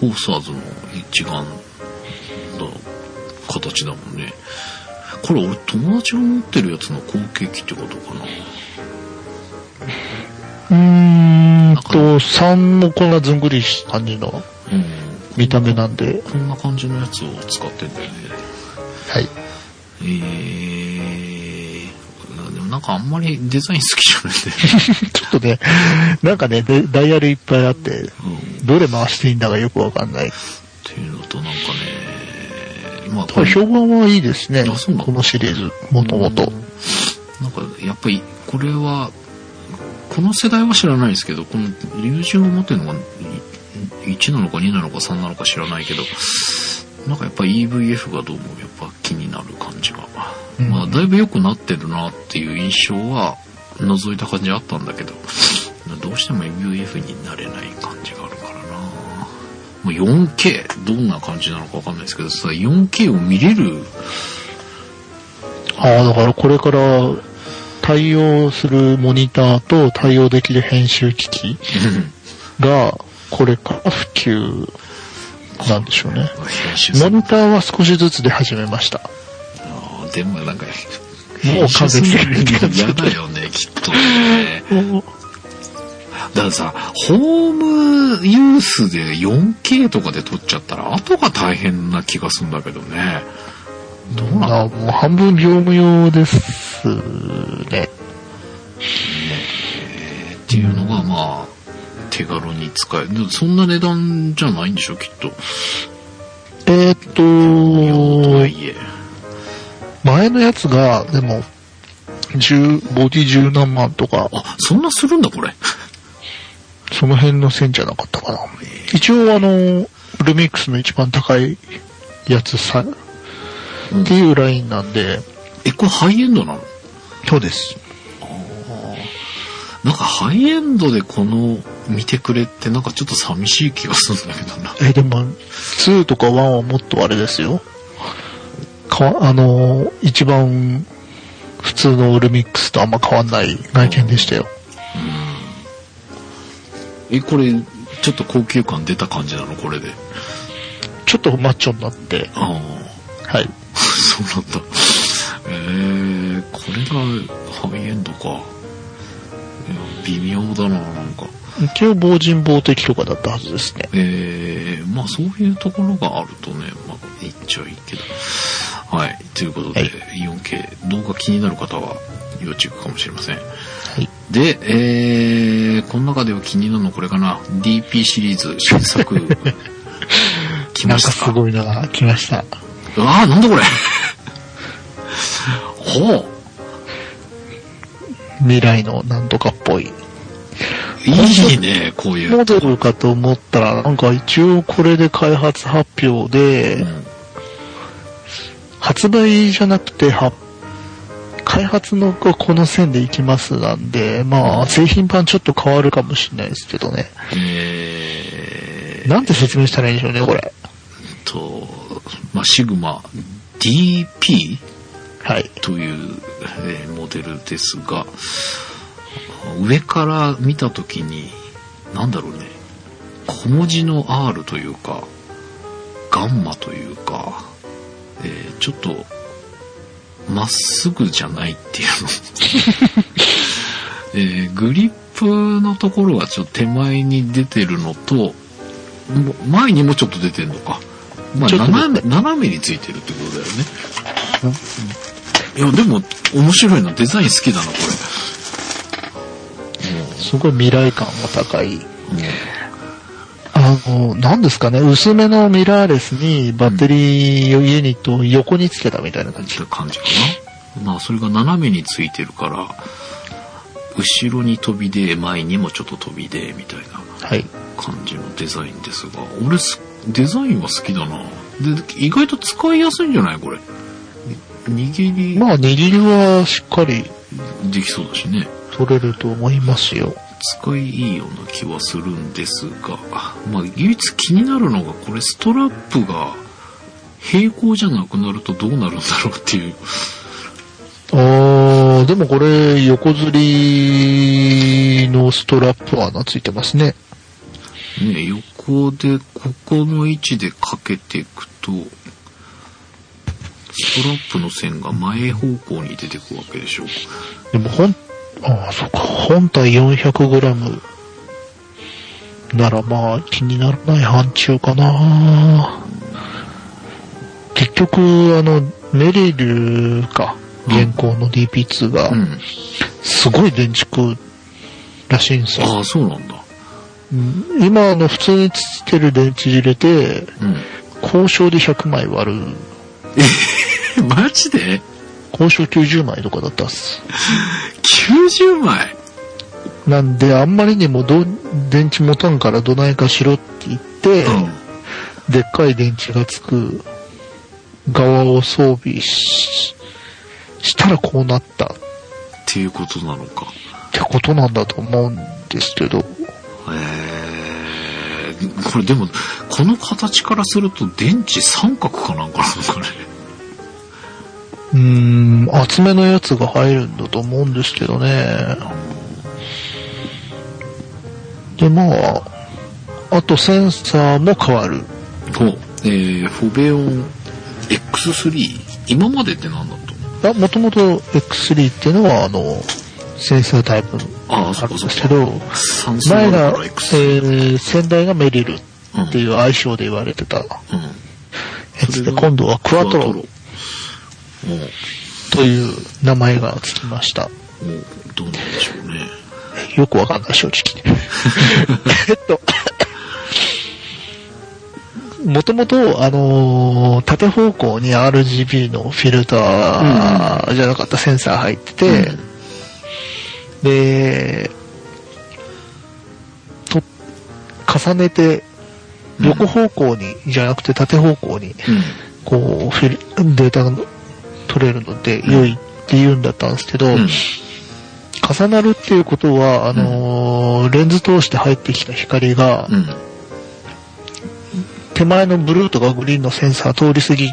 フォーサーズの一眼の形だもんね。これ俺友達が持ってるやつの後継機ってことかな？うーんと、3もこんなずんぐりした感じのうん。見た目なんで、こんな感じのやつを使ってんだよね。はい。えー、でもなんかあんまりデザイン好きじゃないんだよね。ちょっとね、なんかね、でダイヤルいっぱいあって、うん。どれ回していいんだかよくわかんない。っていうのとなんかね、まあこれ。評判はいいですね。このシリーズ、もともと。なんかやっぱりこれはこの世代は知らないですけどこの友人が持ってるのがい1なのか2なのか3なのか知らないけどなんかやっぱ EVF がどうもやっぱ気になる感じが、うん。まあだいぶ良くなってるなっていう印象は覗いた感じあったんだけどどうしても EVF になれない感じがある 4K どんな感じなのかわかんないですけどさ 4K を見れる？ああ、だからこれから対応するモニターと対応できる編集機器が、これから普及なんでしょうね。モニターは少しずつで始めました。あーでもなんか、もう完成するって感じ嫌だよね、きっとね。だからさ、ホームユースで 4K とかで撮っちゃったら、後が大変な気がするんだけどね。どうなのあもう半分業務用ですね。っていうのが、まあ、手軽に使える。そんな値段じゃないんでしょ、きっと。えーっといえ。前のやつが、でも、10、ボディ十何万とか、あ、そんなするんだ、これ。その辺の線じゃなかったかな。一応あの、ルミックスの一番高いやつさ、うんっていうラインなんで、え、これハイエンドなの？そうです。なんかハイエンドでこの見てくれってなんかちょっと寂しい気がするんだけどな。え、でも、2とか1はもっとあれですよ。かあの、一番普通のルミックスとあんま変わんない外見でしたよ。え、これちょっと高級感出た感じなの？これで。ちょっとマッチョになって、ああ、はい。そうなんだ。えー、これがハイエンドか。微妙だな、なんか。一応防塵防滴とかだったはずですね。えー、まあそういうところがあるとね、まあ言っちゃいいけど。はい。ということで、はい 4K 動画気になる方は要チェックかもしれません。はい。で、えー、この中では気になるのこれかな。DP シリーズ新作。来なんかすましたか。ごいのが来ました。うわー、なんだこれ。ほ未来のなんとかっぽい。う。いいね、こういう。モデルかと思ったら、なんか一応これで開発発表で、うん発売じゃなくて、は、開発のがこの線でいきますなんで、まあ、製品版ちょっと変わるかもしれないですけどね。えー、なんて説明したらいいんでしょうね、これ。と、まあ、シグマ DP はい。という、えーモデルですが、上から見たときに、なんだろうね、小文字の R というか、ガンマというか、えーちょっと、まっすぐじゃないっていうの。えーグリップのところがちょっと手前に出てるのと、も前にもちょっと出てるのか。まあ、斜め、斜めについてるってことだよね。いや、でも、面白いな。デザイン好きだな、こすごい未来感も高い。れ。あの、何ですかね、薄めのミラーレスにバッテリーユニットを横につけたみたいな感じ。って感じかな。まあ、それが斜めについてるから、後ろに飛びで、前にもちょっと飛びで、みたいなはい。感じのデザインですが、俺す、デザインは好きだな。で、意外と使いやすいんじゃない？これ。握りまあ、握りはしっかりできそうだしね。取れると思いますよ。使いいいような気はするんですが、まあ、唯一気になるのが、これストラップが平行じゃなくなるとどうなるんだろうっていう。あー、でもこれ、横吊りのストラップ穴ついてますね。ね、横で、ここの位置でかけていくと、ストラップの線が前方向に出てくわけでしょう。でも本、ああ、そっか、本体 400g ならまあ気にならない範疇かな。結局、あの、メリルか、現行の DP2 がう、ん。すごい電池食うらしいんですよ。ああ、そうなんだ。うん今、あの、普通につける電池入れて、うん。交渉で100枚割る、え、マジで？交渉90枚とかだったっす。?90 枚？なんで、あんまりにもど電池持たんからどないかしろって言って、うん。でっかい電池がつく側を装備し、したらこうなったっっていうことなのか。てことなんだと思うんですけど、えー、これでも、この形からすると電池三角かなんかなのかね。うーん、厚めのやつが入るんだと思うんですけどね。で、まあ、あとセンサーも変わる。ほう。えー、フォベオン X3? 今までって何だったの？あ、もともと X3 っていうのは、あの、センサータイプああ、あそうんかそうか。るですけど、前が。えー、先代がメリルうんっていう愛称で言われてたやうん。つで、今度はクワトロという名前がつきました。もう、どうなんでしょうね。よくわかんない、正直。えっと、もともと、あのー縦方向に RGB のフィルターじゃなかったセンサー入ってて、で、と、重ねて、横方向に、じゃなくて縦方向に、うん。こう、フィル、データが取れるので良いって言うんだったんですけど、うん。重なるっていうことは、あのーレンズ通して入ってきた光が、うん。手前のブルーとかグリーンのセンサー通り過ぎ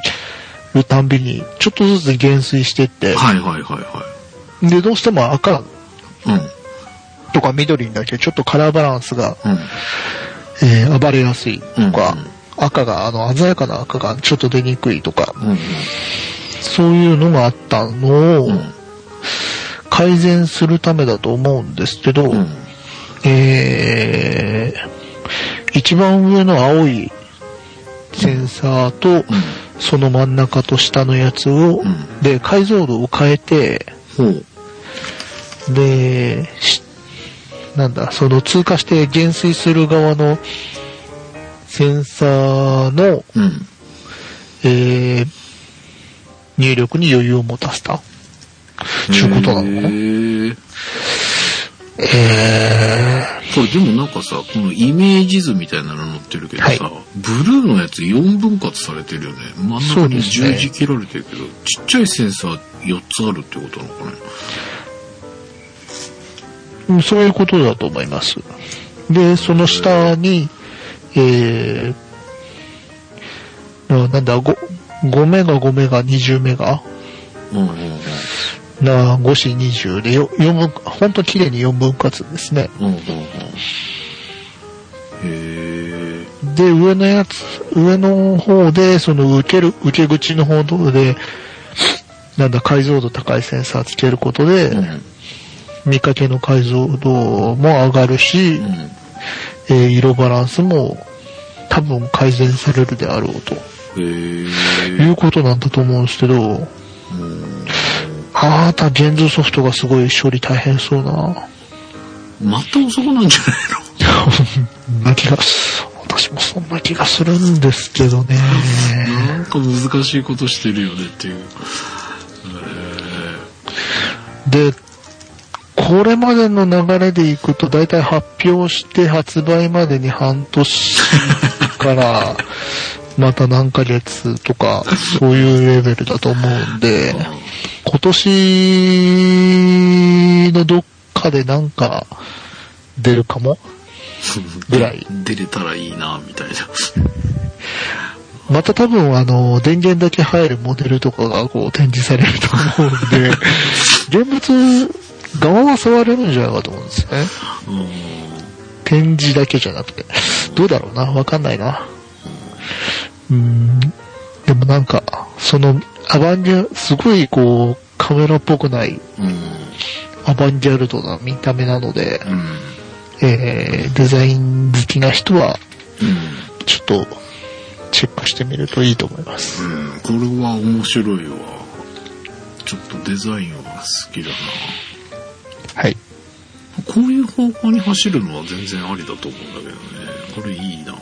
るたんびに、ちょっとずつ減衰してって、はいはいはいはで、どうしても赤。とか緑になって、ちょっとカラーバランスが、うん。えー暴れやすいとか、うんうん赤が、あの、鮮やかな赤がちょっと出にくいとか、うん。そういうのがあったのをうん。改善するためだと思うんですけど、うん。えー、一番上の青いセンサーと、その真ん中と下のやつを、うんで、解像度を変えて。で、しなんだ、その通過して減衰する側のセンサーの、うん。えー、入力に余裕を持たせた？ちゅうことなのかな？へーえこれでもなんかさ、このイメージ図みたいなの載ってるけどさ、はブルーのやつ4分割されてるよね。真ん中に十字切られてるけど、ちっちゃいセンサー4つあるってことなのかね。ーうんそういうことだと思います。で、その下に、えー、ななんだ、5, 5メガ5メガ20メガうんうんうん。な5子20でよ4分、ほんと綺麗に4分割ですね。うんうんうん。へーで、上のやつ、上の方で、その受ける、受け口の方で、なんだ、解像度高いセンサーつけることで、うん。見かけの解像度も上がるし、うん。えー色バランスも多分改善されるであろうとへいーうことなんだと思うんですけど、うんあーた現像ソフトがすごい処理大変そうな。また遅くなんじゃ そんな気が、私もそんな気がするんですけどね。ないのなんか難しいことしてるよねっていう。で、これまでの流れでいくと、だいたい発表して発売までに半年から、また何ヶ月とか、そういうレベルだと思うんで、今年のどっかでなんか出るかも？ぐらい。出れたらいいな、みたいな。また多分あの、電源だけ入るモデルとかがこう展示されると思うんで、現物側は触れるんじゃないかと思うんですよね。うん展示だけじゃなくて。どうだろうな？わかんないな。うーん。でもなんか、その、アバンギャ、すごいこう、カメラっぽくないうん。アバンギャルドな見た目なので、うん。えー、デザイン好きな人は、うん。ちょっと、チェックしてみるといいと思います。うん。これは面白いわ。ちょっとデザインは好きだな。はい。こういう方向に走るのは全然ありだと思うんだけどね。これいいな。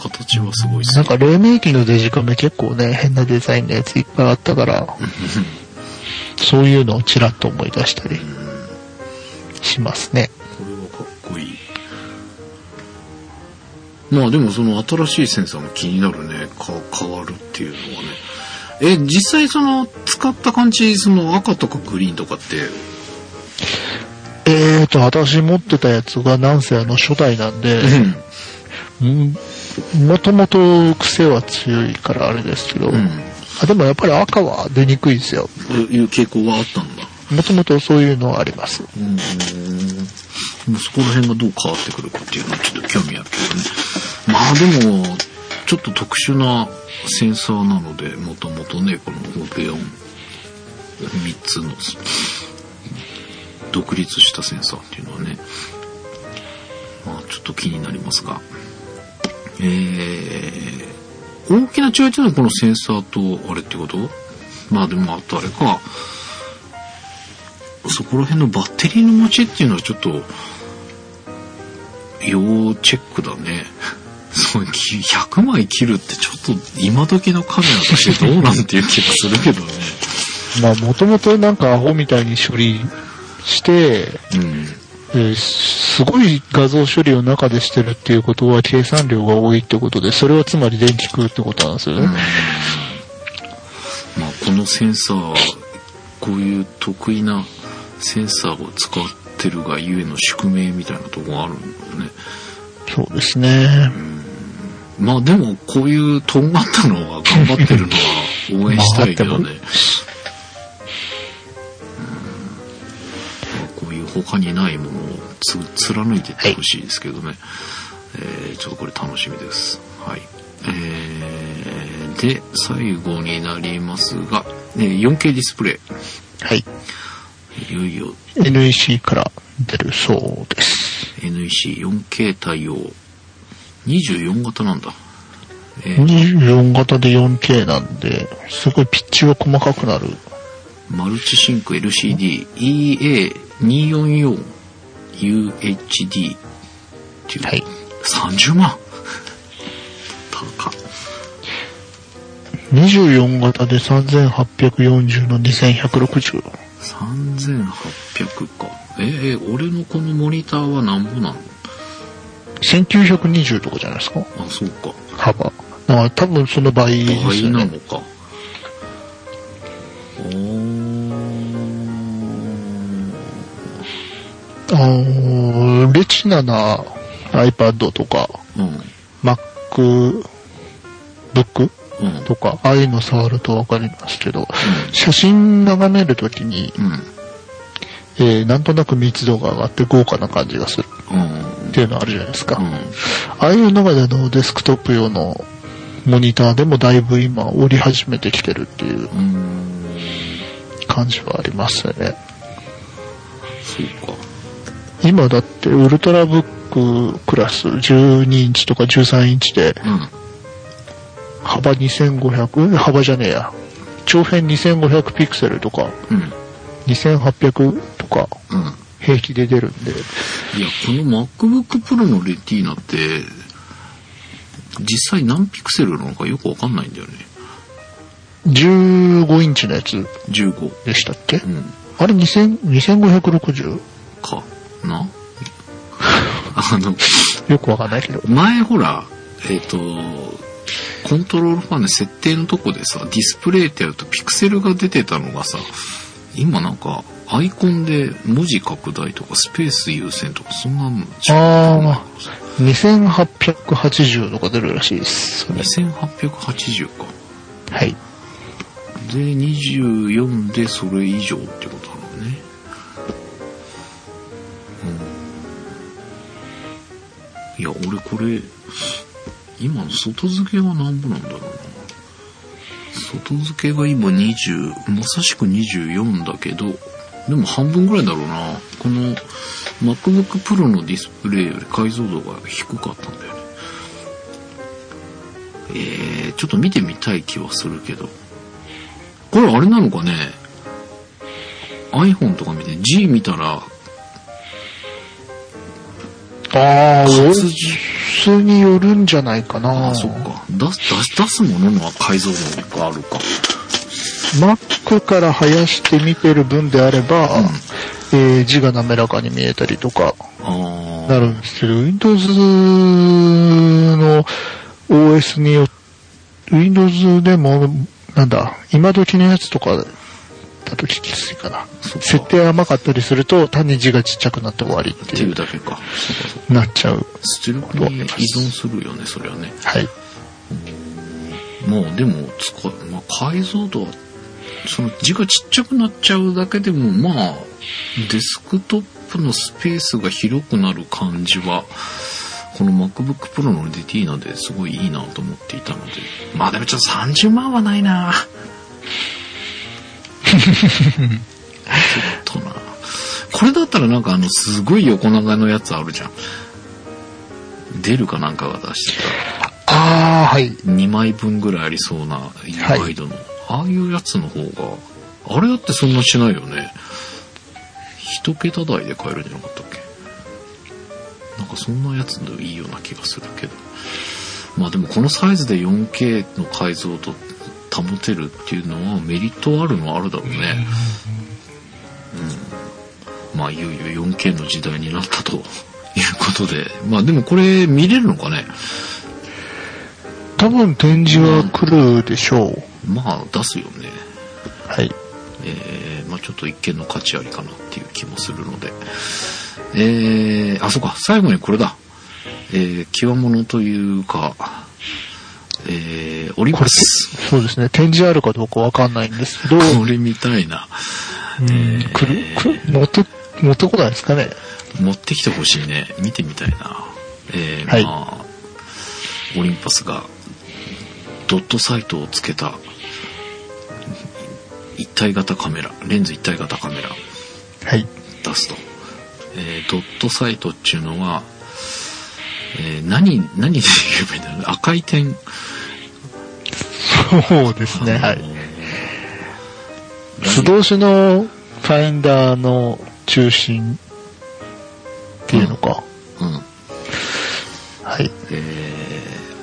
形はすごい。なんか、黎明期のデジカメ結構ね、変なデザインのやついっぱいあったから、そういうのをちらっと思い出したりしますね。これはかっこいい。まあでもその新しいセンサーも気になるね。か変わるっていうのはね。え、実際その使った感じ、その赤とかグリーンとかって、えーと、私持ってたやつがなんせあの初代なんで、うんもともと癖は強いからあれですけど、うん。あでもやっぱり赤は出にくいですよ。いう傾向があったんだ。もともとそういうのはあります。うん。そこら辺がどう変わってくるかっていうのはちょっと興味あるけどね。まあでも、ちょっと特殊なセンサーなので、もともとね、このオペオン3つの独立したセンサーっていうのはね、まあちょっと気になりますが、えー、大きな違いっていうのはこのセンサーとあれってこと？まあでもあとあれか、そこら辺のバッテリーの持ちっていうのはちょっと、要チェックだね。そう、き100枚切るってちょっと今時のカメラとしてどうなんていう気がするけどね。まあもともとなんかアホみたいに処理して、うん。えーすごい画像処理を中でしてるっていうことは計算量が多いってことで、それはつまり電気食うってことなんですよね。まあこのセンサー、こういう得意なセンサーを使ってるがゆえの宿命みたいなとこがあるんだよね。そうですね。まあでもこういうとんがったのは頑張ってるのは応援したいけどね。他にないものをつ貫いていってほしいですけどね。えーちょっとこれ楽しみです。はい。えーで、最後になりますが、えー 4K ディスプレはい。イ。いよいよ NEC から出るそうです。NEC4K 対応。24型なんだ。えー24型で 4K なんで、すごいピッチが細かくなる。マルチシンク LCD EA244UHD っていう、はい。30万。高っ。24型で3840の2160。3800か。えー、俺のこのモニターは何ぼなの？1920とかじゃないですか？あそうか。幅。だから多分その倍ですね。なのかあのーレチナな iPad とか、うん。MacBook うん。とか、ああいうの触るとわかりますけど、写真眺めるときに、うん。えーなんとなく密度が上がって豪華な感じがするうん。っていうのあるじゃないですか。うん。ああいうのがあのデスクトップ用のモニターでもだいぶ今折り始めてきてるっていううん。感じはありますよね。そうか。今だってウルトラブッククラス12インチとか13インチでうん。幅2500、幅じゃねえや。長辺2500ピクセルとかうん。2800とかうん。平気で出るんで。いや、この MacBook Pro のレティーナって、実際何ピクセルなのかよくわかんないんだよね。15インチのやつ15。でしたっけ？うん。あれ2000 2560? かな？あの、よくわかんないけど。前ほら、えっ、と、コントロールファンで設定のとこでさ、ディスプレイってやるとピクセルが出てたのがさ、今なんか、アイコンで文字拡大とかスペース優先とかそんなの違ああ、2880とか出るらしいです。それ2880か。はい。で、24でそれ以上っていや、俺これ、今の外付けは何ぼなんだろうな。外付けが今20、まさしく24だけど、でも半分ぐらいだろうな。この MacBook Pro のディスプレイより解像度が低かったんだよね。えー、ちょっと見てみたい気はするけど。これあれなのかね ?iPhone とか見て G 見たら、ああ、活音字質によるんじゃないかな。あ、そっか。出す、出す、出すものの解像度があるか。Mac から生やして見てる分であれば、えー字が滑らかに見えたりとかあなるんですけど、Windows の OS によって Windows でも、なんだ、今時のやつとかだときついか設定甘かったりすると、単に字がちっちゃくなって終わりっってていいううだけか。そうかそうなっちゃう。出力に依存するよね、それはね。はい。もうでも使う、まあ、解像度は、その字がちっちゃくなっちゃうだけでも、まあ、デスクトップのスペースが広くなる感じは、この MacBook Pro のレティーナですごいいいなと思っていたので。まあでもちょっと30万はないなちょっとなこれだったらなんかあの、すごい横長のやつあるじゃん。出るかなんかが出してた。ああ、はい。2枚分ぐらいありそうなワイドの、ああいうやつの方があれだってそんなしないよね一桁台で買えるんじゃなかったっけ？なんかそんなやつでいいような気がするけどまあでもこのサイズで 4K の解像度保てるっていうのはメリットあるのはあるだろうねうんまあいよいよ 4K の時代になったということでまあでもこれ見れるのかね？多分展示は来るでしょう。まあ出すよね。はい。えー、まあちょっと一見の価値ありかなっていう気もするので。えー、あ、そうか、最後にこれだ。えー、極物というか、えー、オリンパス。そうですね。展示あるかどうかわかんないんですけど、これみたいな。うん来る、来る、持って、持ってこないですかね。持ってきてほしいね。見てみたいな。えー、はいまあ、オリンパスがドットサイトをつけた一体型カメラ、レンズ一体型カメラはい。出すと。えードットサイトっていうのは、えー何、何で言えばいいんだろうね赤い点。そうですね。はい。あのー素通しのファインダーの中心っていうのか。うん。はい。えー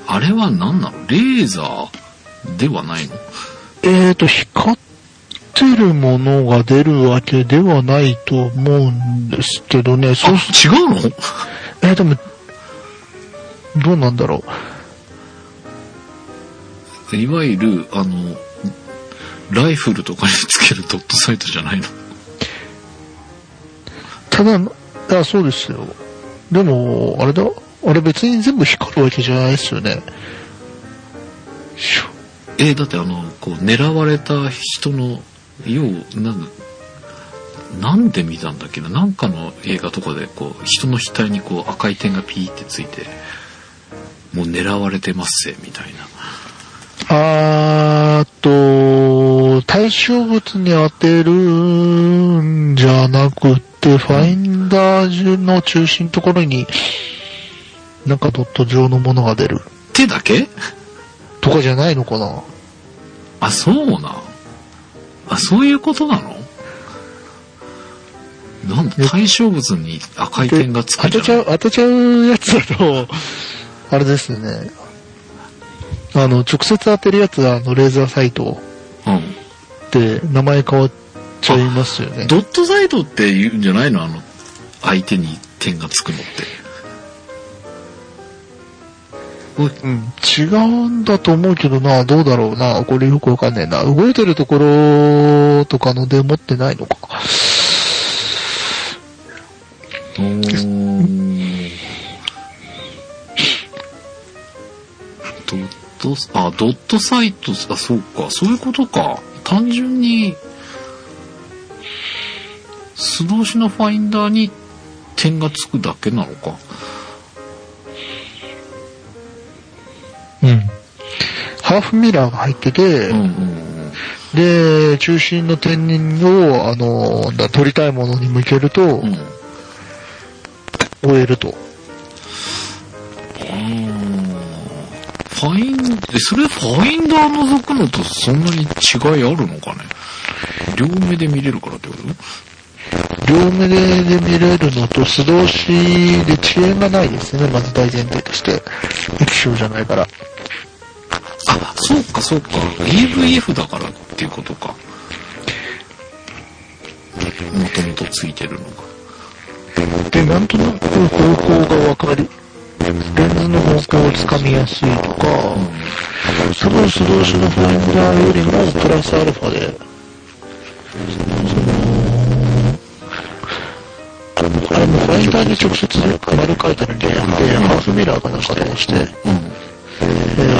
あれは何なの？レーザーではないの？えーと、光ってるものが出るわけではないと思うんですけどね。あ、そう、違うの？えー、でも、どうなんだろう。いわゆる、あの、ライフルとかにつけるドットサイトじゃないのただ、あ、そうですよ。でも、あれだ、あれ別に全部光るわけじゃないですよね。えーだってあの、こう、狙われた人の、要、なんなんで見たんだっけな？なんかの映画とかで、こう、人の額にこう、赤い点がピーってついて、もう狙われてますぜ、みたいな。あーっと、対象物に当てるんじゃなくて、ファインダーの中心のところに、なんかドット状のものが出る。手だけ？とかじゃないのかな。あ、そうな。んあ、そういうことなの？なんだ、対象物に赤い点がつく当てちゃう、当てちゃうやつだと、あれですよね。あの、直接当てるやつは、あの、レーザーサイトうん。で名前変わっちゃいますよね。ドットサイトって言うんじゃないの？あの、相手に点がつくのって。うん、違うんだと思うけどな、どうだろうな。これよくわかんねえな。動いてるところとかので持ってないのか。ト、あ、ドットサイト、あ、そうか、そういうことか。単純に、素通しのファインダーに点がつくだけなのか。うん。ハーフミラーが入ってて、うんうんうん。で、中心の点を、あの、だ取りたいものに向けると、うん。終えると。ファイン、え、それファインダー覗くのとそんなに違いあるのかね？両目で見れるからってこと？両目で見れるのと素通しで遅延がないですね、まず大前提として。液晶じゃないから。あ、そうかそうか。EVF だからっていうことか。もともとついてるのが。で、なんとなく方向がわかり、レンズの方向をつかみやすいとか、多分素通しのファインダーよりもプラスアルファで、その、あれもファインダーに直接丸書いてるんじゃなくて、ハーフミラーかなんかで押して、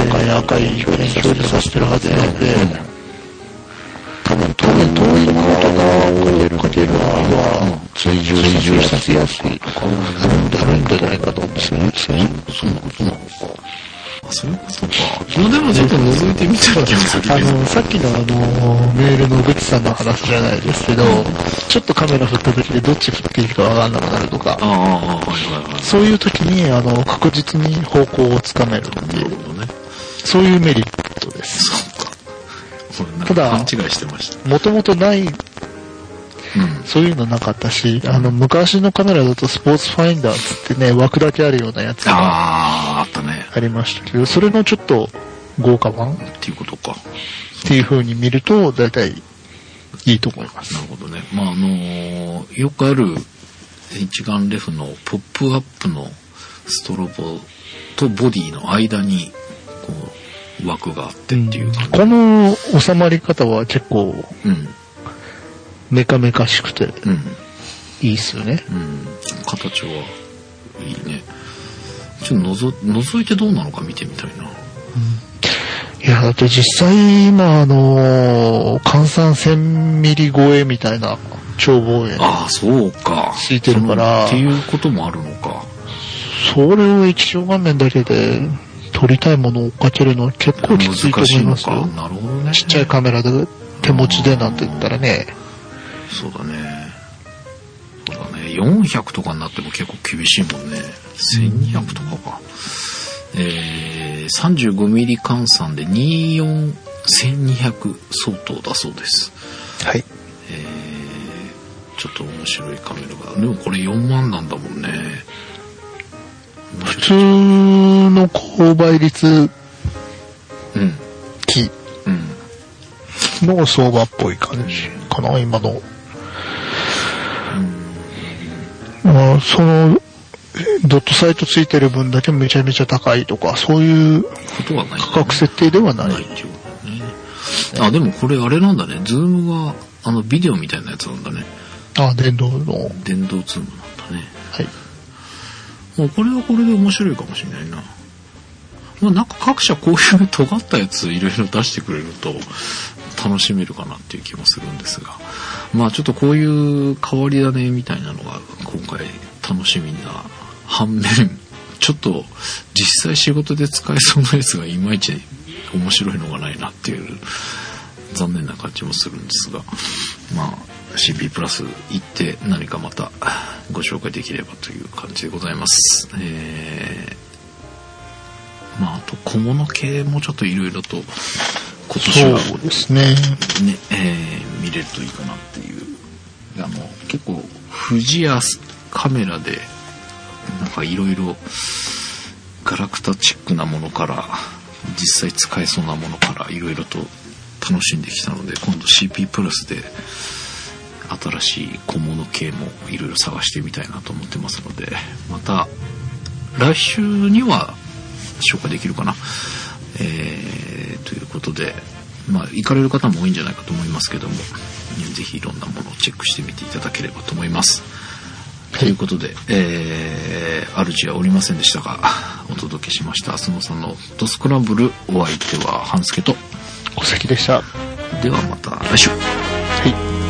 赤い赤い表示させてるはずなので、多分遠い遠いものとかをかける場合は、追従させやすいあるんじゃないかと思うんですよね。そういうことなのか。あ、そういうことか。まあでもちょっと覗いてみたい気もするけど。あの、さっきのあの、メールのグッチさんの話じゃないですけど、ちょっとカメラ振った時でどっち振っていいかわかんなくなるとか。そういう時に、あの、確実に方向をつかめるっていう。そういうメリットです。ただか勘違いしてました。もともとないうん。そういうのなかったし、あの、昔のカメラだとスポーツファインダーってね、枠だけあるようなやつがあったね。ありましたけど、それのちょっと豪華版っっていうことか。ていう風に見ると、だいたいいいと思いますな。るほどね。まあ、あのーよくある一眼レフのポップアップのストロボとボディの間に、こう、枠があってっていう感じ。この収まり方は結構うん。メカメカしくてうん。いいっすよね。うん。形はいいね。ちょっとのぞ、覗いてどうなのか見てみたいな。いや、だって実際今あのー換算1000ミリ超えみたいな超望遠。ああ、そうか。ついてるからっていうこともあるのか。それを液晶画面だけで撮りたいものを追っかけるのは結構きついと。思いますよ。なるほどね。ちっちゃいカメラで手持ちでなんて言ったらね、そうだね。そうだね。400とかになっても結構厳しいもんね。1200とかか。えー、35ミリ換算で24、1200相当だそうです。はい。えー、ちょっと面白いカメラが。でもこれ4万なんだもんね。普通の高倍率うん。機うん。の相場っぽい感じかな、今の。まあ、その、ドットサイトついてる分だけめちゃめちゃ高いとか、そういう価格設定ではない。ないっていうことだね。あ、でもこれあれなんだね。ズームが、あの、ビデオみたいなやつなんだね。あ、電動の。電動ズームなんだね。はい。もうこれはこれで面白いかもしれないな。まあなんか各社こういう尖ったやついろいろ出してくれると楽しめるかなっていう気もするんですが。まあちょっとこういう変わり種みたいなのが今回楽しみな反面、ちょっと実際仕事で使えそうなやつがいまいち面白いのがないなっていう残念な感じもするんですが、まあ CP プラス行って何かまたご紹介できればという感じでございます。えー、まああと小物系もちょっといろいろと今年はそうですね。ね、えー見れるといいかなっていう。あの、結構富士屋カメラで、なんかいろいろガラクタチックなものから、実際使えそうなものからいろいろと楽しんできたので、今度 CP プラスで新しい小物系もいろいろ探してみたいなと思ってますので、また来週には紹介できるかな？えー、ということで、まあ、行かれる方も多いんじゃないかと思いますけども、ぜひいろんなものをチェックしてみていただければと思います。ということで、えー、主はおりませんでしたが、お届けしました、そのさんのドスクランブル、お相手は半助と、お席でした。ではまた来週。はい。